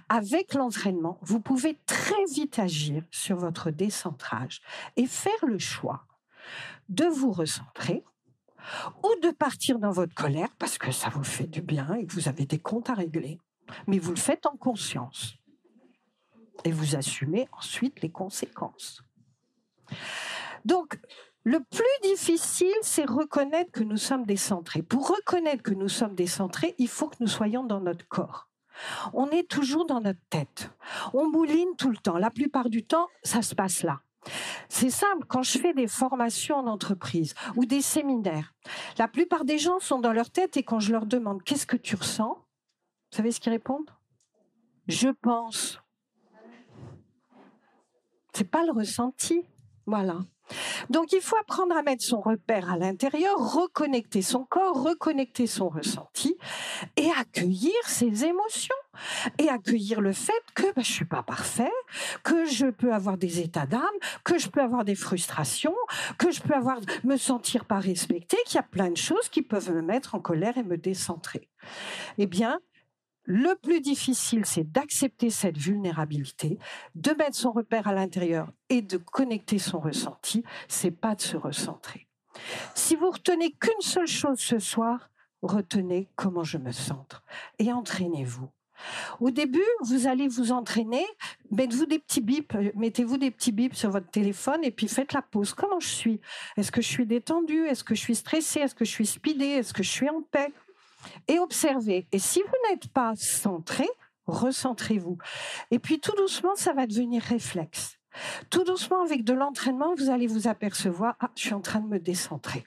avec l'entraînement, vous pouvez très vite agir sur votre décentrage et faire le choix de vous recentrer ou de partir dans votre colère parce que ça vous fait du bien et que vous avez des comptes à régler. Mais vous le faites en conscience. Et vous assumez ensuite les conséquences. Donc, le plus difficile, c'est reconnaître que nous sommes décentrés. Pour reconnaître que nous sommes décentrés, il faut que nous soyons dans notre corps. On est toujours dans notre tête. On mouline tout le temps. La plupart du temps, ça se passe là. C'est simple, quand je fais des formations en entreprise ou des séminaires, la plupart des gens sont dans leur tête et quand je leur demande qu'est-ce que tu ressens, vous savez ce qu'ils répondent Je pense. C'est pas le ressenti. Voilà. Donc il faut apprendre à mettre son repère à l'intérieur, reconnecter son corps, reconnecter son ressenti et accueillir ses émotions et accueillir le fait que ben, je suis pas parfait, que je peux avoir des états d'âme, que je peux avoir des frustrations, que je peux avoir me sentir pas respecté, qu'il y a plein de choses qui peuvent me mettre en colère et me décentrer. Eh bien, le plus difficile, c'est d'accepter cette vulnérabilité, de mettre son repère à l'intérieur et de connecter son ressenti. C'est pas de se recentrer. Si vous retenez qu'une seule chose ce soir, retenez comment je me centre et entraînez-vous. Au début, vous allez vous entraîner, mettez-vous des petits bips, mettez-vous des petits bips sur votre téléphone et puis faites la pause. Comment je suis? Est-ce que je suis détendu Est-ce que je suis stressé Est-ce que je suis speedé Est-ce que je suis en paix? Et observez. Et si vous n'êtes pas centré, recentrez-vous. Et puis tout doucement, ça va devenir réflexe. Tout doucement, avec de l'entraînement, vous allez vous apercevoir, ah, je suis en train de me décentrer.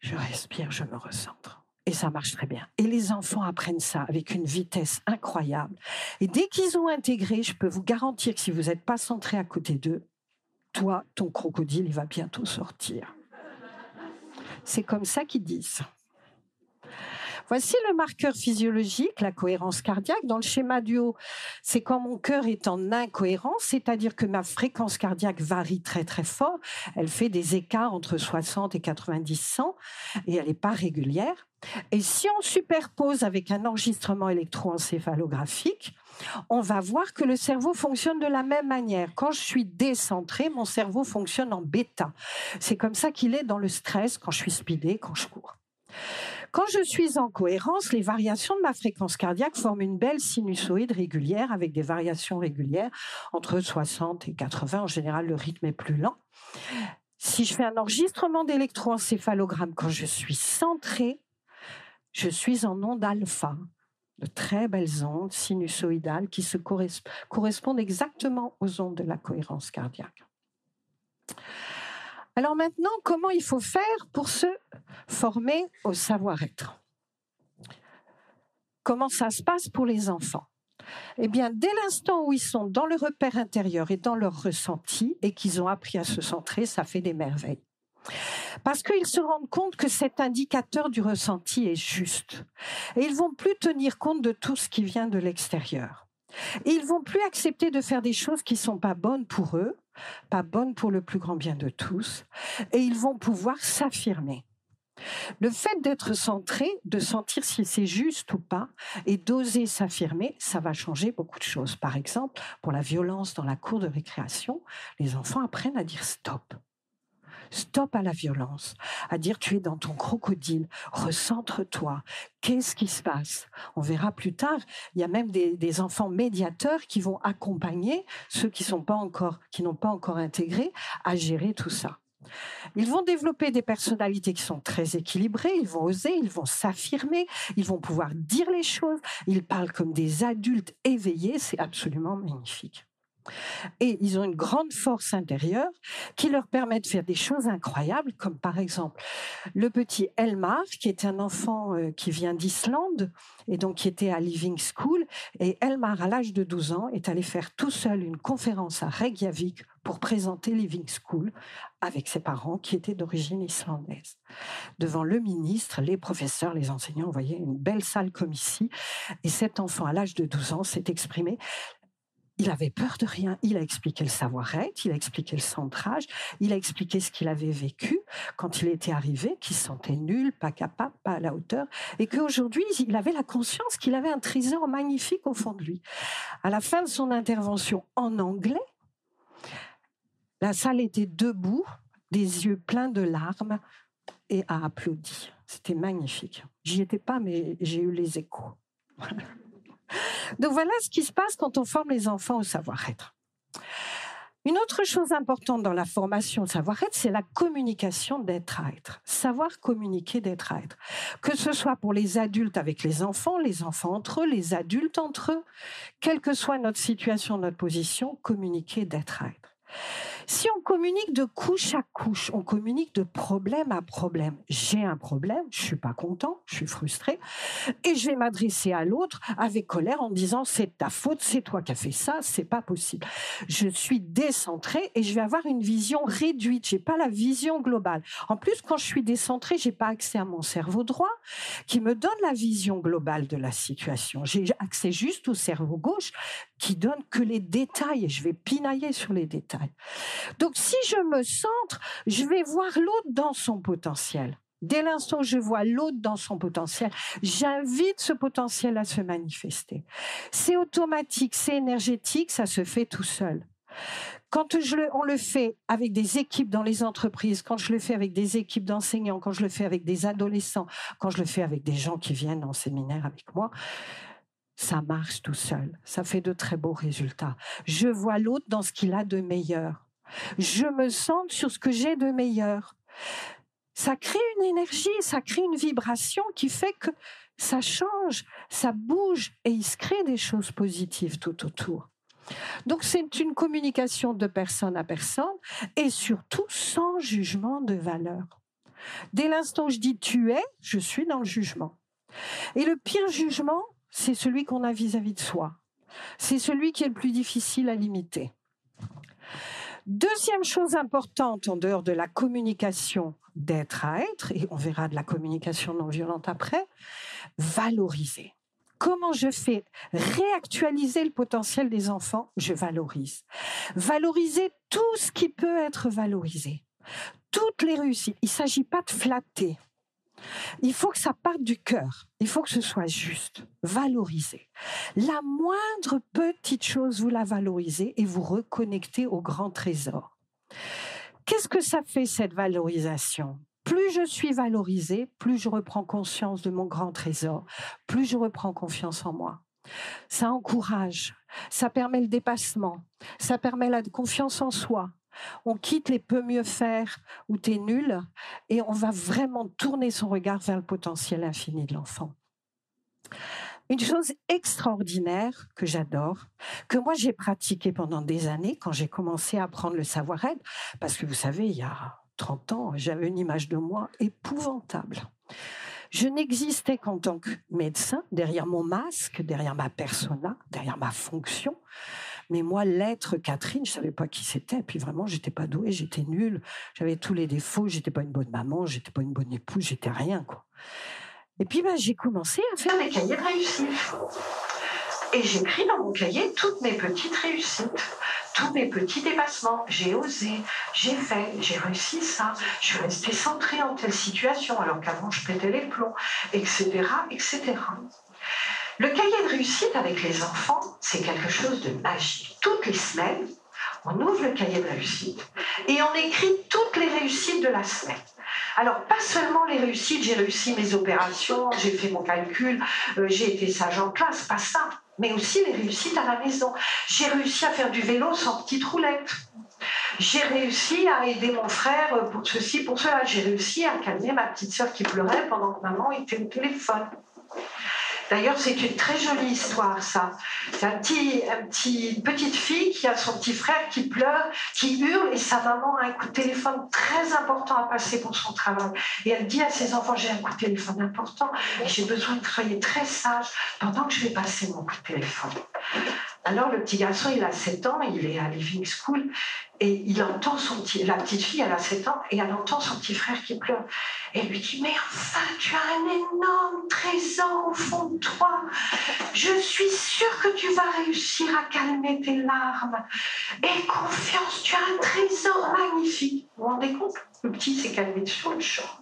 Je respire, je me recentre. Et ça marche très bien. Et les enfants apprennent ça avec une vitesse incroyable. Et dès qu'ils ont intégré, je peux vous garantir que si vous n'êtes pas centré à côté d'eux, toi, ton crocodile, il va bientôt sortir. C'est comme ça qu'ils disent. Voici le marqueur physiologique, la cohérence cardiaque. Dans le schéma du haut, c'est quand mon cœur est en incohérence, c'est-à-dire que ma fréquence cardiaque varie très très fort. Elle fait des écarts entre 60 et 90 100 et elle n'est pas régulière. Et si on superpose avec un enregistrement électroencéphalographique, on va voir que le cerveau fonctionne de la même manière. Quand je suis décentré, mon cerveau fonctionne en bêta. C'est comme ça qu'il est dans le stress, quand je suis speedé, quand je cours. Quand je suis en cohérence, les variations de ma fréquence cardiaque forment une belle sinusoïde régulière avec des variations régulières entre 60 et 80. En général, le rythme est plus lent. Si je fais un enregistrement d'électroencéphalogramme quand je suis centré, je suis en onde alpha, de très belles ondes sinusoïdales qui se correspondent exactement aux ondes de la cohérence cardiaque. Alors maintenant, comment il faut faire pour se former au savoir-être Comment ça se passe pour les enfants? Eh bien, dès l'instant où ils sont dans le repère intérieur et dans leur ressenti et qu'ils ont appris à se centrer, ça fait des merveilles. Parce qu'ils se rendent compte que cet indicateur du ressenti est juste. Et ils vont plus tenir compte de tout ce qui vient de l'extérieur. Ils vont plus accepter de faire des choses qui sont pas bonnes pour eux, pas bonnes pour le plus grand bien de tous, et ils vont pouvoir s'affirmer. Le fait d'être centré, de sentir si c'est juste ou pas, et d'oser s'affirmer, ça va changer beaucoup de choses. Par exemple, pour la violence dans la cour de récréation, les enfants apprennent à dire stop. Stop à la violence, à dire tu es dans ton crocodile, recentre-toi. Qu'est-ce qui se passe? On verra plus tard. Il y a même des, enfants médiateurs qui vont accompagner ceux qui n'ont pas encore intégré, à gérer tout ça. Ils vont développer des personnalités qui sont très équilibrées, ils vont oser, ils vont s'affirmer, ils vont pouvoir dire les choses, ils parlent comme des adultes éveillés, c'est absolument magnifique. Et ils ont une grande force intérieure qui leur permet de faire des choses incroyables, comme par exemple le petit Elmar, qui est un enfant euh, qui vient d'Islande et donc qui était à Living School. Et Elmar, à l'âge de 12 ans, est allé faire tout seul une conférence à Reykjavik pour présenter Living School avec ses parents qui étaient d'origine islandaise. Devant le ministre, les professeurs, les enseignants, vous voyez, une belle salle comme ici. Et cet enfant, à l'âge de 12 ans, s'est exprimé il avait peur de rien. Il a expliqué le savoir-être, il a expliqué le centrage, il a expliqué ce qu'il avait vécu quand il était arrivé, qu'il se sentait nul, pas capable, pas à la hauteur, et qu'aujourd'hui, il avait la conscience qu'il avait un trésor magnifique au fond de lui. À la fin de son intervention en anglais, la salle était debout, des yeux pleins de larmes, et a applaudi. C'était magnifique. J'y étais pas, mais j'ai eu les échos. Donc voilà ce qui se passe quand on forme les enfants au savoir-être. Une autre chose importante dans la formation savoir-être, c'est la communication d'être à être. Savoir communiquer d'être à être. Que ce soit pour les adultes avec les enfants, les enfants entre eux, les adultes entre eux, quelle que soit notre situation, notre position, communiquer d'être à être. Si on communique de couche à couche, on communique de problème à problème. J'ai un problème, je suis pas content, je suis frustré, et je vais m'adresser à l'autre avec colère en disant c'est ta faute, c'est toi qui as fait ça, c'est pas possible. Je suis décentré et je vais avoir une vision réduite. J'ai pas la vision globale. En plus, quand je suis décentré, j'ai pas accès à mon cerveau droit qui me donne la vision globale de la situation. J'ai accès juste au cerveau gauche qui donne que les détails et je vais pinailler sur les détails. Donc si je me centre, je vais voir l'autre dans son potentiel. Dès l'instant où je vois l'autre dans son potentiel, j'invite ce potentiel à se manifester. C'est automatique, c'est énergétique, ça se fait tout seul. Quand je le, on le fait avec des équipes dans les entreprises, quand je le fais avec des équipes d'enseignants, quand je le fais avec des adolescents, quand je le fais avec des gens qui viennent en séminaire avec moi, ça marche tout seul. Ça fait de très beaux résultats. Je vois l'autre dans ce qu'il a de meilleur. Je me sens sur ce que j'ai de meilleur. Ça crée une énergie, ça crée une vibration qui fait que ça change, ça bouge et il se crée des choses positives tout autour. Donc c'est une communication de personne à personne et surtout sans jugement de valeur. Dès l'instant où je dis tu es, je suis dans le jugement. Et le pire jugement, c'est celui qu'on a vis-à-vis de soi. C'est celui qui est le plus difficile à limiter. Deuxième chose importante en dehors de la communication d'être à être, et on verra de la communication non violente après, valoriser. Comment je fais réactualiser le potentiel des enfants? Je valorise. Valoriser tout ce qui peut être valorisé. Toutes les réussites. Il ne s'agit pas de flatter. Il faut que ça parte du cœur. Il faut que ce soit juste, valorisé. La moindre petite chose, vous la valorisez et vous reconnectez au grand trésor. Qu'est-ce que ça fait cette valorisation? Plus je suis valorisée, plus je reprends conscience de mon grand trésor, plus je reprends confiance en moi. Ça encourage, ça permet le dépassement, ça permet la confiance en soi, on quitte les peu mieux faire ou t'es nul et on va vraiment tourner son regard vers le potentiel infini de l'enfant. Une chose extraordinaire que j'adore, que moi j'ai pratiqué pendant des années quand j'ai commencé à apprendre le savoir-être, parce que vous savez, il y a 30 ans, j'avais une image de moi épouvantable. Je n'existais qu'en tant que médecin, derrière mon masque, derrière ma persona, derrière ma fonction. Mais moi, l'être Catherine, je savais pas qui c'était. Puis vraiment, j'étais pas douée, j'étais nulle. J'avais tous les défauts. J'étais pas une bonne maman, j'étais pas une bonne épouse, j'étais rien, quoi. Et puis, ben, j'ai commencé à faire les cahiers de réussite. Et j'écris dans mon cahier toutes mes petites réussites, tous mes petits dépassements. J'ai osé, j'ai fait, j'ai réussi ça, je suis restée centrée en telle situation alors qu'avant je pétais les plombs, etc., etc. Le cahier de réussite avec les enfants, c'est quelque chose de magique. Toutes les semaines, on ouvre le cahier de réussite et on écrit toutes les réussites de la semaine. Alors, pas seulement les réussites, j'ai réussi mes opérations, j'ai fait mon calcul, euh, j'ai été sage en classe, pas ça, mais aussi les réussites à la maison. J'ai réussi à faire du vélo sans petite roulette. J'ai réussi à aider mon frère pour ceci, pour cela. J'ai réussi à calmer ma petite soeur qui pleurait pendant que maman était au téléphone. D'ailleurs, c'est une très jolie histoire, ça. C'est un petit, un petit, petite fille qui a son petit frère qui pleure, qui hurle, et sa maman a un coup de téléphone très important à passer pour son travail. Et elle dit à ses enfants, j'ai un coup de téléphone important, j'ai besoin de travailler très sage pendant que je vais passer mon coup de téléphone. Alors le petit garçon, il a 7 ans, il est à Living School, et il entend son petit, la petite fille, elle a 7 ans, et elle entend son petit frère qui pleure. Et elle lui dit, mais enfin, tu as un énorme trésor au fond de toi. Je suis sûre que tu vas réussir à calmer tes larmes. Et confiance, tu as un trésor magnifique. Vous vous rendez compte? Le petit s'est calmé sur le champ.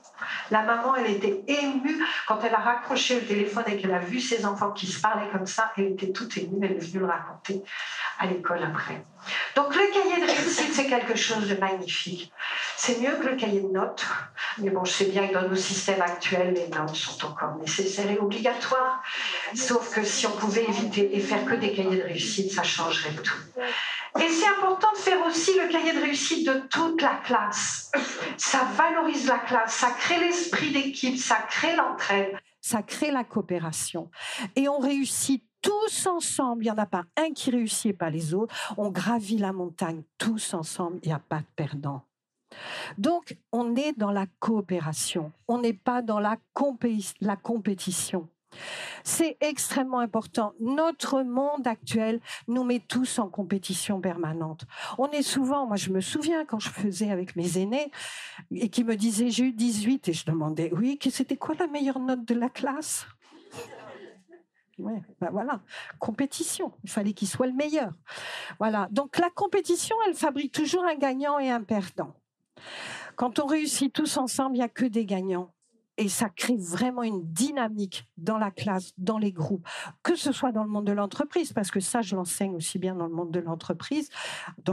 La maman, elle était émue quand elle a raccroché le téléphone et qu'elle a vu ses enfants qui se parlaient comme ça. Elle était toute émue, elle est venue le raconter à l'école après. Donc le cahier de réussite, c'est quelque chose de magnifique. C'est mieux que le cahier de notes, mais bon, je sais bien que dans nos systèmes actuels, les notes sont encore nécessaires et obligatoires. Sauf que si on pouvait éviter et faire que des cahiers de réussite, ça changerait tout. Et c'est important de faire aussi le cahier de réussite de toute la classe. Ça valorise la classe, ça crée l'esprit d'équipe, ça crée l'entraide. Ça crée la coopération. Et on réussit tous ensemble. Il n'y en a pas un qui réussit et pas les autres. On gravit la montagne tous ensemble. Il n'y a pas de perdant. Donc, on est dans la coopération. On n'est pas dans la, la compétition. C'est extrêmement important. Notre monde actuel nous met tous en compétition permanente. On est souvent, moi je me souviens quand je faisais avec mes aînés et qui me disaient j'ai eu 18 et je demandais oui, c'était quoi la meilleure note de la classe? Ben voilà, compétition. Il fallait qu'il soit le meilleur. Voilà. Donc la compétition, elle fabrique toujours un gagnant et un perdant. Quand on réussit tous ensemble, il n'y a que des gagnants et ça crée vraiment une dynamique dans la classe, dans les groupes, que ce soit dans le monde de l'entreprise, parce que ça, je l'enseigne aussi bien dans le monde de l'entreprise,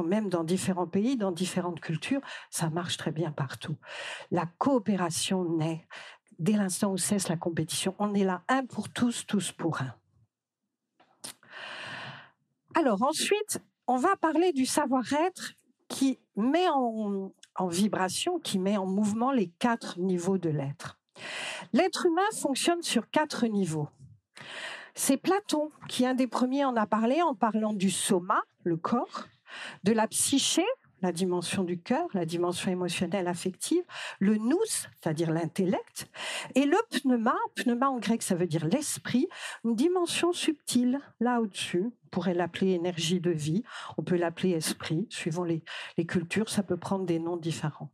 même dans différents pays, dans différentes cultures, ça marche très bien partout. La coopération naît dès l'instant où cesse la compétition. On est là, un pour tous, tous pour un. Alors ensuite, on va parler du savoir-être qui met en, vibration, qui met en mouvement les quatre niveaux de l'être. L'être humain fonctionne sur quatre niveaux. C'est Platon qui, un des premiers, en a parlé en parlant du soma, le corps, de la psyché, la dimension du cœur, la dimension émotionnelle affective, le nous, c'est-à-dire l'intellect, et le pneuma, pneuma en grec ça veut dire l'esprit, une dimension subtile, là au-dessus, on pourrait l'appeler énergie de vie, on peut l'appeler esprit, suivant les cultures, ça peut prendre des noms différents.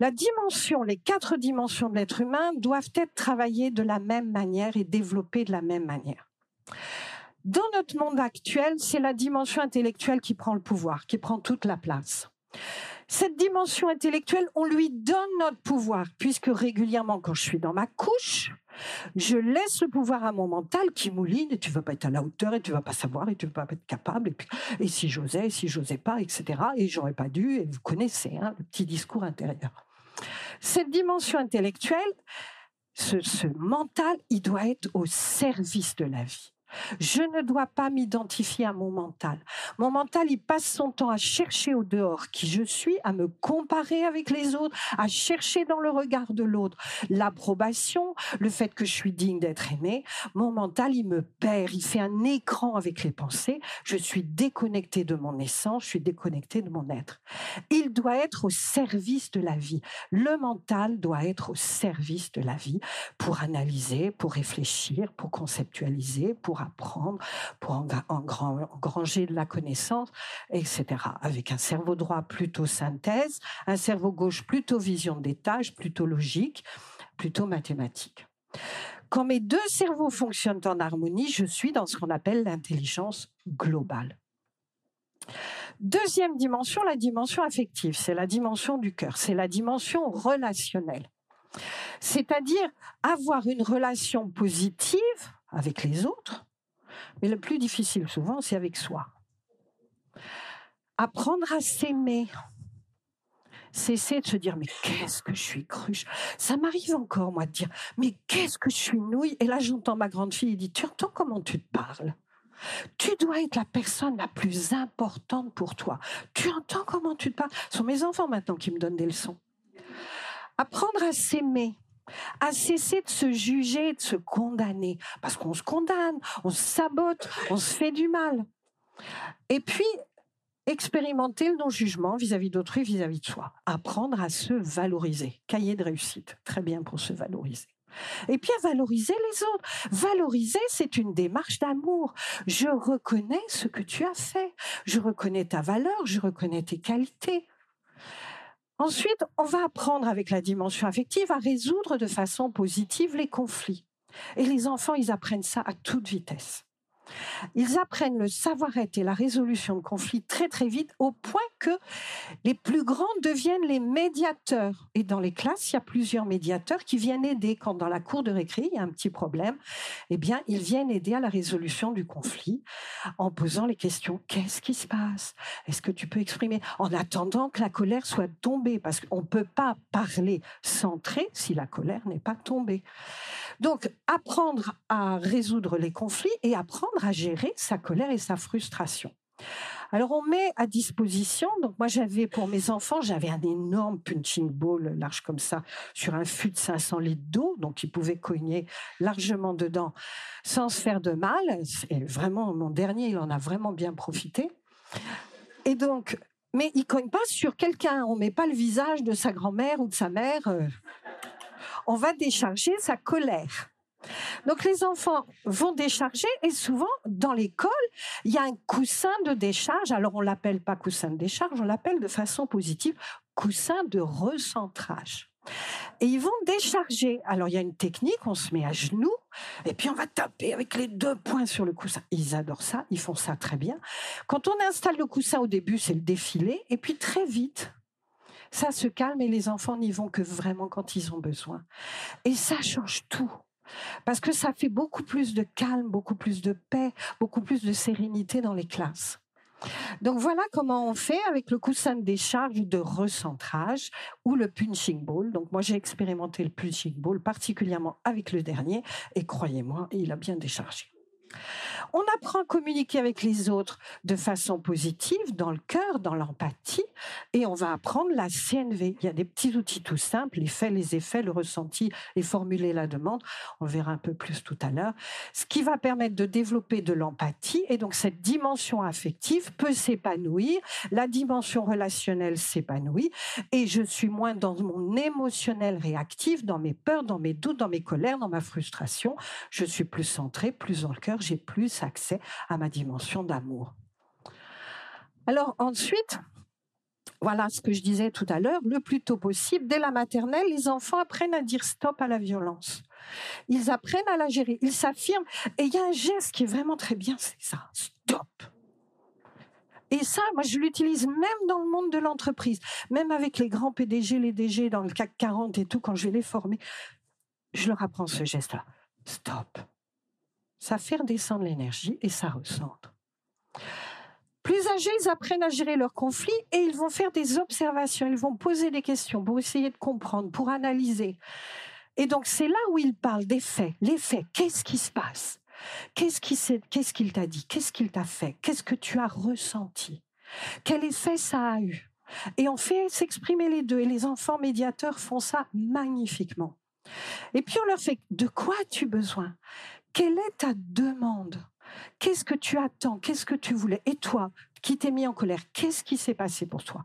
La dimension, les quatre dimensions de l'être humain doivent être travaillées de la même manière et développées de la même manière. Dans notre monde actuel, c'est la dimension intellectuelle qui prend le pouvoir, qui prend toute la place. Cette dimension intellectuelle, on lui donne notre pouvoir, puisque régulièrement, quand je suis dans ma couche, je laisse le pouvoir à mon mental qui mouline et tu vas pas être à la hauteur et tu vas pas savoir et tu vas pas être capable et, puis, et si j'osais, et si j'osais pas, etc. Et j'aurais pas dû. Et vous connaissez hein, le petit discours intérieur. Cette dimension intellectuelle, ce mental, il doit être au service de la vie. Je ne dois pas m'identifier à mon mental. Mon mental, il passe son temps à chercher au dehors qui je suis, à me comparer avec les autres, à chercher dans le regard de l'autre l'approbation, le fait que je suis digne d'être aimé. Mon mental, il me perd, il fait un écran avec les pensées. Je suis déconnecté de mon essence, je suis déconnecté de mon être. Il doit être au service de la vie. Le mental doit être au service de la vie pour analyser, pour réfléchir, pour conceptualiser, pour apprendre, pour engranger de la connaissance, etc. Avec un cerveau droit plutôt synthèse, un cerveau gauche plutôt vision des tâches, plutôt logique, plutôt mathématique. Quand mes deux cerveaux fonctionnent en harmonie, je suis dans ce qu'on appelle l'intelligence globale. Deuxième dimension, la dimension affective, c'est la dimension du cœur, c'est la dimension relationnelle. C'est-à-dire avoir une relation positive avec les autres, mais le plus difficile souvent, c'est avec soi. Apprendre à s'aimer. Cesser de se dire, mais qu'est-ce que je suis cruche. Ça m'arrive encore, moi, de dire, mais qu'est-ce que je suis nouille. Et là, j'entends ma grande fille, dit, tu entends comment tu te parles? Tu dois être la personne la plus importante pour toi. Tu entends comment tu te parles? Ce sont mes enfants maintenant qui me donnent des leçons. Apprendre à s'aimer, à cesser de se juger, de se condamner. Parce qu'on se condamne, on se sabote, on se fait du mal. Et puis, expérimenter le non-jugement vis-à-vis d'autrui, vis-à-vis de soi. Apprendre à se valoriser. Cahier de réussite. Très bien pour se valoriser. Et puis à valoriser les autres. Valoriser, c'est une démarche d'amour. Je reconnais ce que tu as fait. Je reconnais ta valeur, je reconnais tes qualités. Ensuite, on va apprendre avec la dimension affective à résoudre de façon positive les conflits. Et les enfants, ils apprennent ça à toute vitesse. Ils apprennent le savoir-être et la résolution de conflits très très vite au point que les plus grands deviennent les médiateurs. Et dans les classes, il y a plusieurs médiateurs qui viennent aider. Quand dans la cour de récré, il y a un petit problème, eh bien, ils viennent aider à la résolution du conflit en posant les questions. Qu'est-ce qui se passe? Est-ce que tu peux exprimer? En attendant que la colère soit tombée, parce qu'on ne peut pas parler centré si la colère n'est pas tombée. Donc, apprendre à résoudre les conflits et apprendre à gérer sa colère et sa frustration. Alors on met à disposition, donc moi j'avais pour mes enfants, j'avais un énorme punching ball large comme ça sur un fût de 500 litres d'eau, donc ils pouvaient cogner largement dedans sans se faire de mal. Et vraiment, mon dernier, il en a vraiment bien profité. Et donc, mais il cogne pas sur quelqu'un, on met pas le visage de sa grand-mère ou de sa mère. On va décharger sa colère. Donc les enfants vont décharger et souvent dans l'école, il y a un coussin de décharge. Alors on l'appelle pas coussin de décharge, on l'appelle de façon positive coussin de recentrage. Et ils vont décharger. Alors il y a une technique, on se met à genoux et puis on va taper avec les deux poings sur le coussin. Ils adorent ça, ils font ça très bien. Quand on installe le coussin au début, c'est le défilé et puis très vite, ça se calme et les enfants n'y vont que vraiment quand ils ont besoin. Et ça change tout. Parce que ça fait beaucoup plus de calme, beaucoup plus de paix, beaucoup plus de sérénité dans les classes. Donc voilà comment on fait avec le coussin de décharge de recentrage ou le punching ball. Donc moi j'ai expérimenté le punching ball particulièrement avec le dernier et croyez-moi, il a bien déchargé. On apprend à communiquer avec les autres de façon positive, dans le cœur, dans l'empathie, et on va apprendre la CNV. Il y a des petits outils tout simples, les faits, les effets, le ressenti et formuler la demande. On verra un peu plus tout à l'heure. Ce qui va permettre de développer de l'empathie, et donc cette dimension affective peut s'épanouir, la dimension relationnelle s'épanouit, et je suis moins dans mon émotionnel réactif, dans mes peurs, dans mes doutes, dans mes colères, dans ma frustration. Je suis plus centré, plus dans le cœur, j'ai plus accès à ma dimension d'amour. Alors ensuite, voilà ce que je disais tout à l'heure, le plus tôt possible, dès la maternelle, les enfants apprennent à dire stop à la violence. Ils apprennent à la gérer, ils s'affirment. Et il y a un geste qui est vraiment très bien, c'est ça, stop. Et ça, moi, je l'utilise même dans le monde de l'entreprise, même avec les grands PDG, les DG dans le CAC 40 et tout, quand je vais les former, je leur apprends ce geste-là. Stop ça fait redescendre l'énergie et ça recentre. Plus âgés, ils apprennent à gérer leurs conflits et ils vont faire des observations, ils vont poser des questions pour essayer de comprendre, pour analyser. Et donc c'est là où ils parlent des faits, les faits, qu'est-ce qui se passe? Qu'est-ce qu'il t'a dit? Qu'est-ce qu'il t'a fait? Qu'est-ce que tu as ressenti? Quel effet ça a eu? Et on fait s'exprimer les deux. Et les enfants médiateurs font ça magnifiquement. Et puis on leur fait de quoi as-tu besoin? Quelle est ta demande? Qu'est-ce que tu attends? Qu'est-ce que tu voulais? Et toi, qui t'es mis en colère, qu'est-ce qui s'est passé pour toi?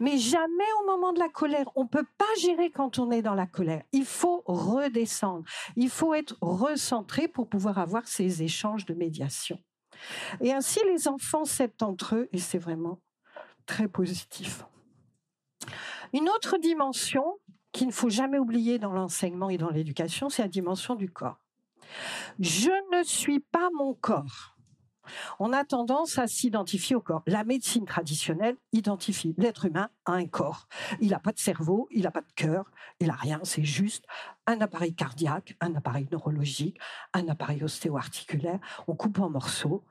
Mais jamais au moment de la colère, on ne peut pas gérer quand on est dans la colère. Il faut redescendre. Il faut être recentré pour pouvoir avoir ces échanges de médiation. Et ainsi, les enfants s'aident entre eux et c'est vraiment très positif. Une autre dimension qu'il ne faut jamais oublier dans l'enseignement et dans l'éducation, c'est la dimension du corps. Je ne suis pas mon corps. On a tendance à s'identifier au corps. La médecine traditionnelle identifie l'être humain à un corps. Il n'a pas de cerveau, il n'a pas de cœur, il n'a rien. C'est juste un appareil cardiaque, un appareil neurologique, un appareil ostéo-articulaire. On coupe en morceaux.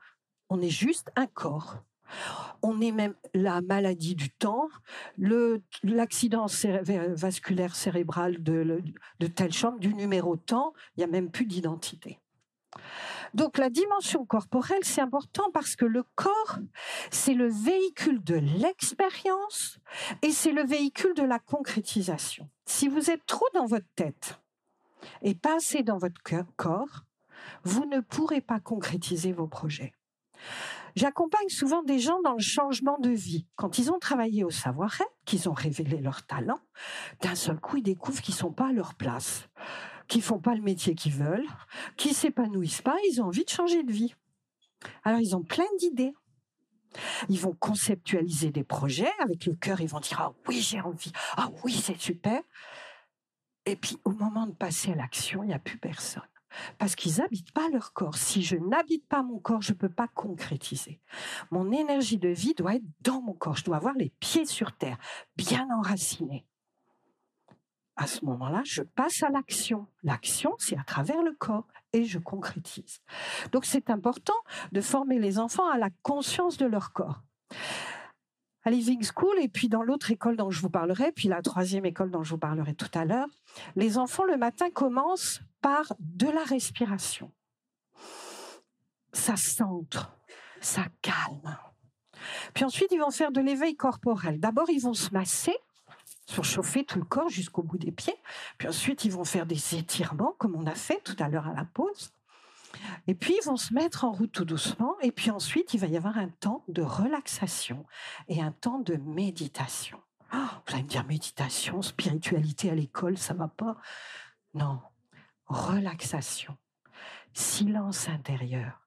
On est juste un corps. On est même la maladie du temps, l'accident vasculaire cérébral de, de telle chambre, du numéro temps, il n'y a même plus d'identité. Donc la dimension corporelle, c'est important parce que le corps, c'est le véhicule de l'expérience et c'est le véhicule de la concrétisation. Si vous êtes trop dans votre tête et pas assez dans votre corps, vous ne pourrez pas concrétiser vos projets. J'accompagne souvent des gens dans le changement de vie. Quand ils ont travaillé au savoir-être, qu'ils ont révélé leur talent, d'un seul coup, ils découvrent qu'ils ne sont pas à leur place qui font pas le métier qu'ils veulent, qui s'épanouissent pas, ils ont envie de changer de vie. Alors ils ont plein d'idées. Ils vont conceptualiser des projets avec le cœur, ils vont dire ah oui j'ai envie, ah oui c'est super. Et puis au moment de passer à l'action, il n'y a plus personne. Parce qu'ils n'habitent pas leur corps. Si je n'habite pas mon corps, je ne peux pas concrétiser. Mon énergie de vie doit être dans mon corps. Je dois avoir les pieds sur terre, bien enracinés à ce moment-là, je passe à l'action. L'action, c'est à travers le corps et je concrétise. Donc c'est important de former les enfants à la conscience de leur corps. À Living School et puis dans l'autre école dont je vous parlerai, puis la troisième école dont je vous parlerai tout à l'heure, les enfants le matin commencent par de la respiration. Ça centre, ça calme. Puis ensuite, ils vont faire de l'éveil corporel. D'abord, ils vont se masser surchauffer tout le corps jusqu'au bout des pieds. Puis ensuite, ils vont faire des étirements, comme on a fait tout à l'heure à la pause. Et puis, ils vont se mettre en route tout doucement. Et puis ensuite, il va y avoir un temps de relaxation et un temps de méditation. Oh, vous allez me dire, méditation, spiritualité à l'école, ça va pas Non, relaxation, silence intérieur.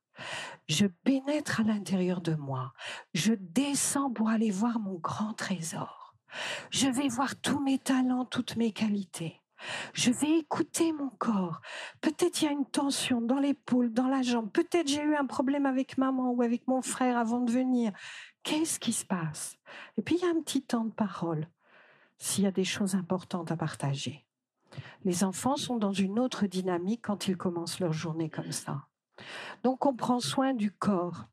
Je pénètre à l'intérieur de moi. Je descends pour aller voir mon grand trésor. Je vais voir tous mes talents, toutes mes qualités. Je vais écouter mon corps. Peut-être il y a une tension dans l'épaule, dans la jambe. Peut-être j'ai eu un problème avec maman ou avec mon frère avant de venir. Qu'est-ce qui se passe? Et puis il y a un petit temps de parole s'il y a des choses importantes à partager. Les enfants sont dans une autre dynamique quand ils commencent leur journée comme ça. Donc on prend soin du corps.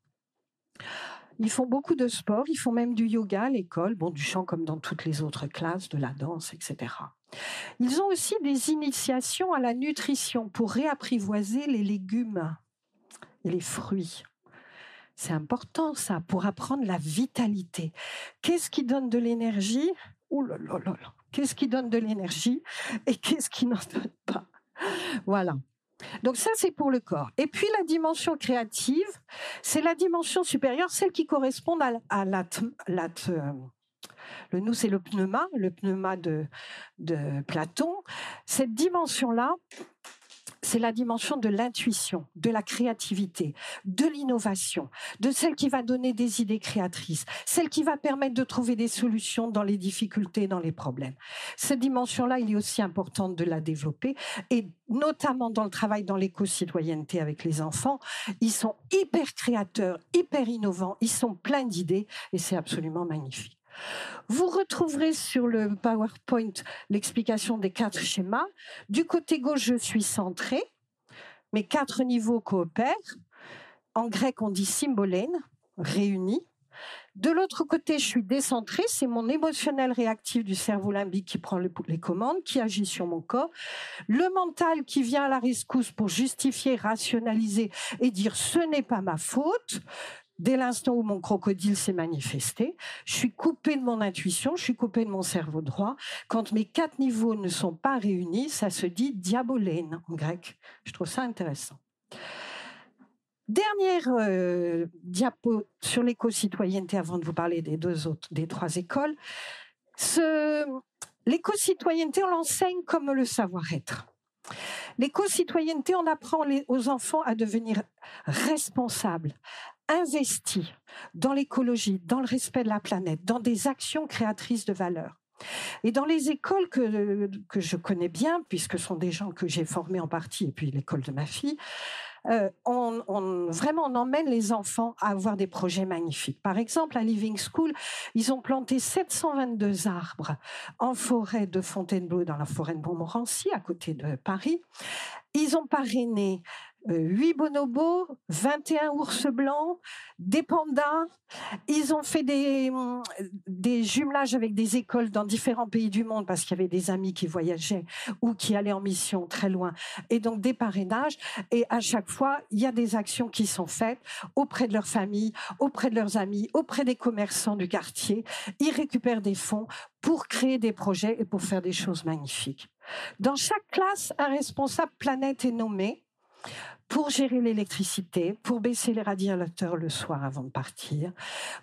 Ils font beaucoup de sport, ils font même du yoga à l'école, bon, du chant comme dans toutes les autres classes, de la danse, etc. Ils ont aussi des initiations à la nutrition pour réapprivoiser les légumes et les fruits. C'est important ça, pour apprendre la vitalité. Qu'est-ce qui donne de l'énergie? Ouh là là là Qu'est-ce qui donne de l'énergie? Et qu'est-ce qui n'en donne pas? Voilà. Donc ça, c'est pour le corps. Et puis la dimension créative, c'est la dimension supérieure, celle qui correspond à, euh, le nous, c'est le pneuma, le pneuma de, Platon. Cette dimension-là, c'est la dimension de l'intuition, de la créativité, de l'innovation, de celle qui va donner des idées créatrices, celle qui va permettre de trouver des solutions dans les difficultés, dans les problèmes. Cette dimension-là, il est aussi important de la développer et notamment dans le travail dans l'éco-citoyenneté avec les enfants, ils sont hyper créateurs, hyper innovants, ils sont pleins d'idées et c'est absolument magnifique. Vous retrouverez sur le PowerPoint l'explication des quatre schémas. Du côté gauche, je suis centré. Mes quatre niveaux coopèrent. En grec, on dit symbolène, réunis. De l'autre côté, je suis décentré, c'est mon émotionnel réactif du cerveau limbique qui prend les commandes, qui agit sur mon corps. Le mental qui vient à la rescousse pour justifier, rationaliser et dire ce n'est pas ma faute. Dès l'instant où mon crocodile s'est manifesté, je suis coupé de mon intuition, je suis coupé de mon cerveau droit. Quand mes quatre niveaux ne sont pas réunis, ça se dit diabolène en grec. Je trouve ça intéressant. Dernière euh, diapo sur l'éco-citoyenneté avant de vous parler des deux autres, des trois écoles. l'éco-citoyenneté, on l'enseigne comme le savoir-être. L'éco-citoyenneté, on apprend aux enfants à devenir responsables, investi dans l'écologie, dans le respect de la planète, dans des actions créatrices de valeur. Et dans les écoles que, que je connais bien, puisque ce sont des gens que j'ai formés en partie, et puis l'école de ma fille, euh, on, on, vraiment on emmène les enfants à avoir des projets magnifiques. Par exemple, à Living School, ils ont planté 722 arbres en forêt de Fontainebleau, dans la forêt de Montmorency, à côté de Paris. Ils ont parrainé 8 euh, bonobos, 21 ours blancs, des pandas. Ils ont fait des, mm, des jumelages avec des écoles dans différents pays du monde parce qu'il y avait des amis qui voyageaient ou qui allaient en mission très loin. Et donc des parrainages. Et à chaque fois, il y a des actions qui sont faites auprès de leur famille, auprès de leurs amis, auprès des commerçants du quartier. Ils récupèrent des fonds pour créer des projets et pour faire des choses magnifiques. Dans chaque classe, un responsable planète est nommé pour gérer l'électricité, pour baisser les radiateurs le soir avant de partir,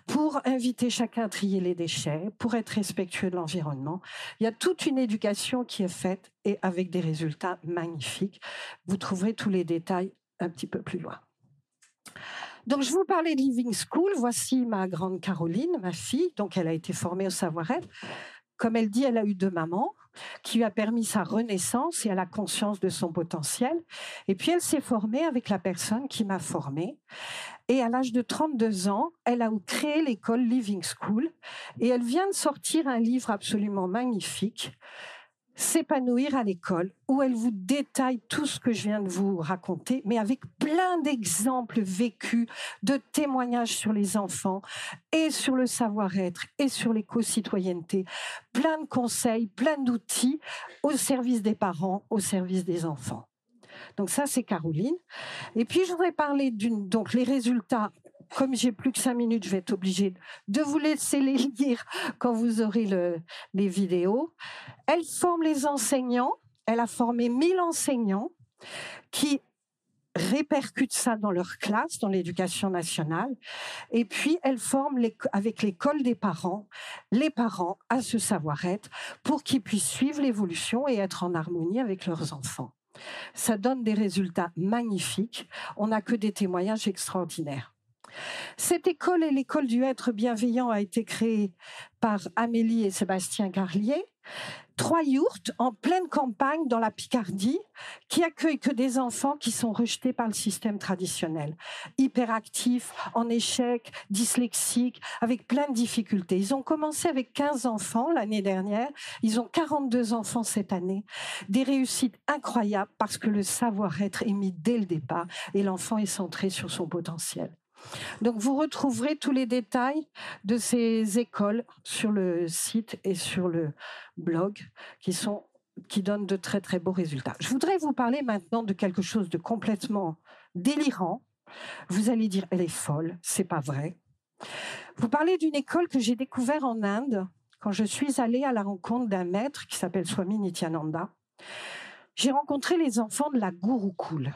pour inviter chacun à trier les déchets, pour être respectueux de l'environnement. Il y a toute une éducation qui est faite et avec des résultats magnifiques. Vous trouverez tous les détails un petit peu plus loin. Donc, je vous parlais de Living School. Voici ma grande Caroline, ma fille. Donc, elle a été formée au savoir-être. Comme elle dit, elle a eu deux mamans qui lui a permis sa renaissance et à la conscience de son potentiel. Et puis elle s'est formée avec la personne qui m'a formée. Et à l'âge de 32 ans, elle a créé l'école Living School et elle vient de sortir un livre absolument magnifique s'épanouir à l'école, où elle vous détaille tout ce que je viens de vous raconter, mais avec plein d'exemples vécus, de témoignages sur les enfants et sur le savoir-être et sur l'éco-citoyenneté, plein de conseils, plein d'outils au service des parents, au service des enfants. Donc ça, c'est Caroline. Et puis, je voudrais parler d'une, donc les résultats comme j'ai plus que cinq minutes, je vais être obligée de vous laisser les lire quand vous aurez les vidéos. Elle forme les enseignants. Elle a formé 1000 enseignants qui répercutent ça dans leur classe, dans l'éducation nationale. Et puis, elle forme avec l'école des parents, les parents à ce savoir-être pour qu'ils puissent suivre l'évolution et être en harmonie avec leurs enfants. Ça donne des résultats magnifiques. On n'a que des témoignages extraordinaires. Cette école est l'école du être bienveillant a été créée par Amélie et Sébastien Carlier. Trois yourtes en pleine campagne dans la Picardie qui accueillent que des enfants qui sont rejetés par le système traditionnel, hyperactifs, en échec, dyslexiques, avec plein de difficultés. Ils ont commencé avec 15 enfants l'année dernière, ils ont 42 enfants cette année. Des réussites incroyables parce que le savoir-être est mis dès le départ et l'enfant est centré sur son potentiel. Donc vous retrouverez tous les détails de ces écoles sur le site et sur le blog qui sont qui donnent de très très beaux résultats. Je voudrais vous parler maintenant de quelque chose de complètement délirant. Vous allez dire elle est folle, c'est pas vrai. Vous parlez d'une école que j'ai découverte en Inde quand je suis allée à la rencontre d'un maître qui s'appelle Swami Nityananda. J'ai rencontré les enfants de la Gurukul.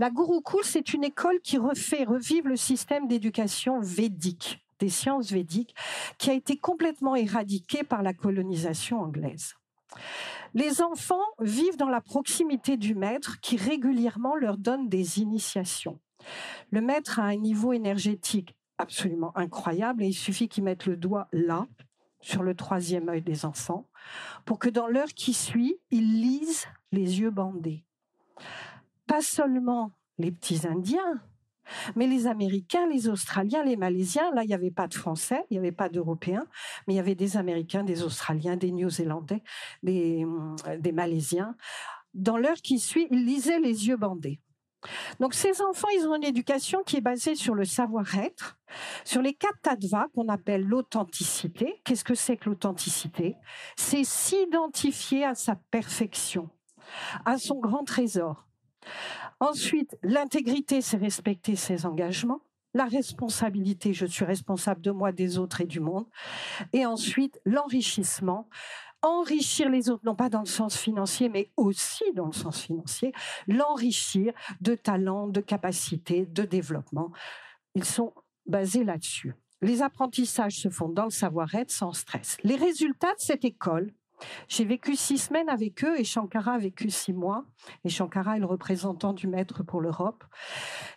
La Gurukul, c'est une école qui refait revivre le système d'éducation védique, des sciences védiques, qui a été complètement éradiqué par la colonisation anglaise. Les enfants vivent dans la proximité du maître qui régulièrement leur donne des initiations. Le maître a un niveau énergétique absolument incroyable et il suffit qu'il mette le doigt là, sur le troisième œil des enfants, pour que dans l'heure qui suit, ils lisent les yeux bandés pas seulement les petits Indiens, mais les Américains, les Australiens, les Malaisiens, là, il n'y avait pas de Français, il n'y avait pas d'Européens, mais il y avait des Américains, des Australiens, des Néo-Zélandais, des, des Malaisiens. Dans l'heure qui suit, ils lisaient les yeux bandés. Donc ces enfants, ils ont une éducation qui est basée sur le savoir-être, sur les quatre tadvas qu'on appelle l'authenticité. Qu'est-ce que c'est que l'authenticité? C'est s'identifier à sa perfection, à son grand trésor. Ensuite, l'intégrité, c'est respecter ses engagements. La responsabilité, je suis responsable de moi, des autres et du monde. Et ensuite, l'enrichissement. Enrichir les autres, non pas dans le sens financier, mais aussi dans le sens financier. L'enrichir de talents, de capacités, de développement. Ils sont basés là-dessus. Les apprentissages se font dans le savoir-être sans stress. Les résultats de cette école, j'ai vécu six semaines avec eux et Shankara a vécu six mois. Et Shankara est le représentant du maître pour l'Europe.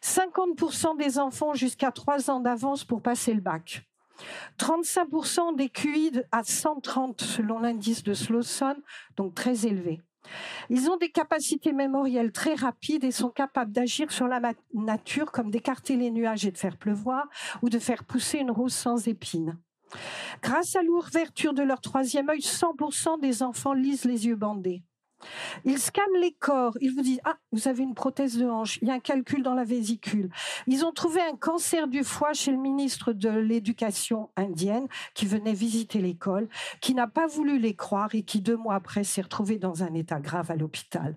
50% des enfants jusqu'à trois ans d'avance pour passer le bac. 35% des QI à 130 selon l'indice de Slawson, donc très élevé. Ils ont des capacités mémorielles très rapides et sont capables d'agir sur la nature comme d'écarter les nuages et de faire pleuvoir ou de faire pousser une rose sans épines. Grâce à l'ouverture de leur troisième œil, 100% des enfants lisent les yeux bandés. Ils scannent les corps. Ils vous disent Ah, vous avez une prothèse de hanche. Il y a un calcul dans la vésicule. Ils ont trouvé un cancer du foie chez le ministre de l'Éducation indienne qui venait visiter l'école, qui n'a pas voulu les croire et qui, deux mois après, s'est retrouvé dans un état grave à l'hôpital.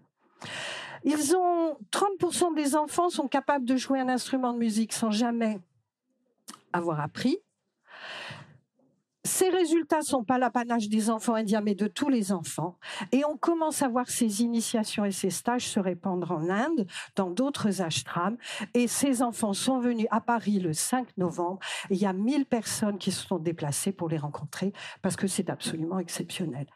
Ils ont 30% des enfants sont capables de jouer un instrument de musique sans jamais avoir appris. Ces résultats sont pas l'apanage des enfants indiens, mais de tous les enfants. Et on commence à voir ces initiations et ces stages se répandre en Inde, dans d'autres ashrams. Et ces enfants sont venus à Paris le 5 novembre. Il y a 1000 personnes qui se sont déplacées pour les rencontrer parce que c'est absolument exceptionnel.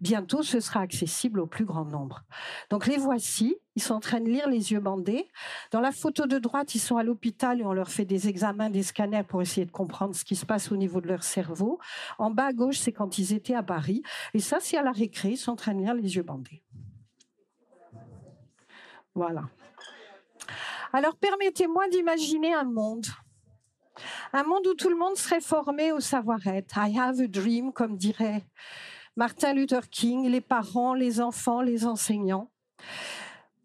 Bientôt, ce sera accessible au plus grand nombre. Donc les voici. Ils sont en train de lire les yeux bandés. Dans la photo de droite, ils sont à l'hôpital et on leur fait des examens, des scanners pour essayer de comprendre ce qui se passe au niveau de leur cerveau. En bas à gauche, c'est quand ils étaient à Paris. Et ça, c'est à la récré. Ils sont en train de lire les yeux bandés. Voilà. Alors, permettez-moi d'imaginer un monde. Un monde où tout le monde serait formé au savoir-être. I have a dream, comme dirait Martin Luther King, les parents, les enfants, les enseignants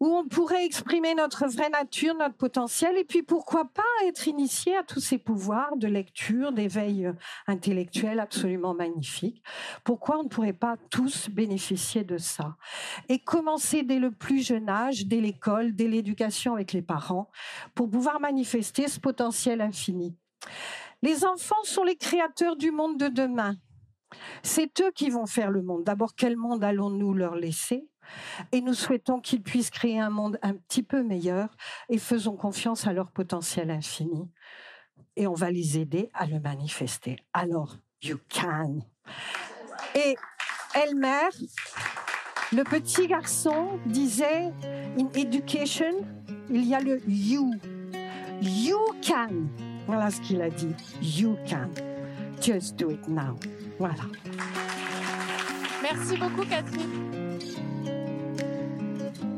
où on pourrait exprimer notre vraie nature, notre potentiel, et puis pourquoi pas être initié à tous ces pouvoirs de lecture, d'éveil euh, intellectuel absolument magnifiques. Pourquoi on ne pourrait pas tous bénéficier de ça? Et commencer dès le plus jeune âge, dès l'école, dès l'éducation avec les parents, pour pouvoir manifester ce potentiel infini. Les enfants sont les créateurs du monde de demain. C'est eux qui vont faire le monde. D'abord, quel monde allons-nous leur laisser? Et nous souhaitons qu'ils puissent créer un monde un petit peu meilleur et faisons confiance à leur potentiel infini. Et on va les aider à le manifester. Alors, you can. Et Elmer, le petit garçon, disait, in education, il y a le you. You can. Voilà ce qu'il a dit. You can. Just do it now. Voilà. Merci beaucoup, Catherine.